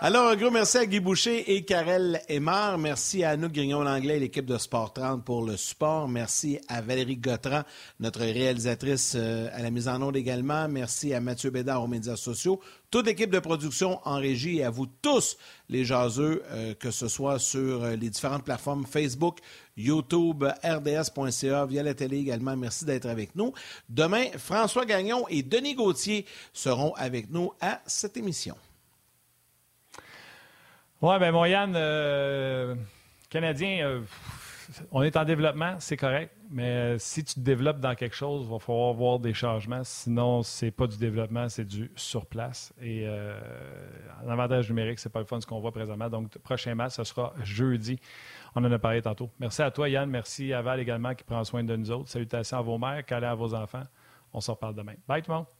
Alors, un gros merci à Guy Boucher et Karel Aymar. Merci à Anouk Grignon-Langlais et l'équipe de Sport 30 pour le support. Merci à Valérie Gautran, notre réalisatrice euh, à la mise en onde également. Merci à Mathieu Bédard aux médias sociaux. Toute l'équipe de production en régie et à vous tous, les jaseux, euh, que ce soit sur euh, les différentes plateformes Facebook, YouTube, RDS.ca, via la télé également. Merci d'être avec nous. Demain, François Gagnon et Denis Gauthier seront avec nous à cette émission. Oui, mon Yann, euh, Canadien, euh, on est en développement, c'est correct, mais si tu te développes dans quelque chose, il va falloir voir des changements. Sinon, c'est pas du développement, c'est du sur place. Et euh, l'avantage numérique, c'est pas le fun ce qu'on voit présentement. Donc, prochain match, ce sera jeudi. On en a parlé tantôt. Merci à toi, Yann. Merci à Val également qui prend soin de nous autres. Salutations à vos mères, câlins à vos enfants. On se reparle demain. Bye tout le monde.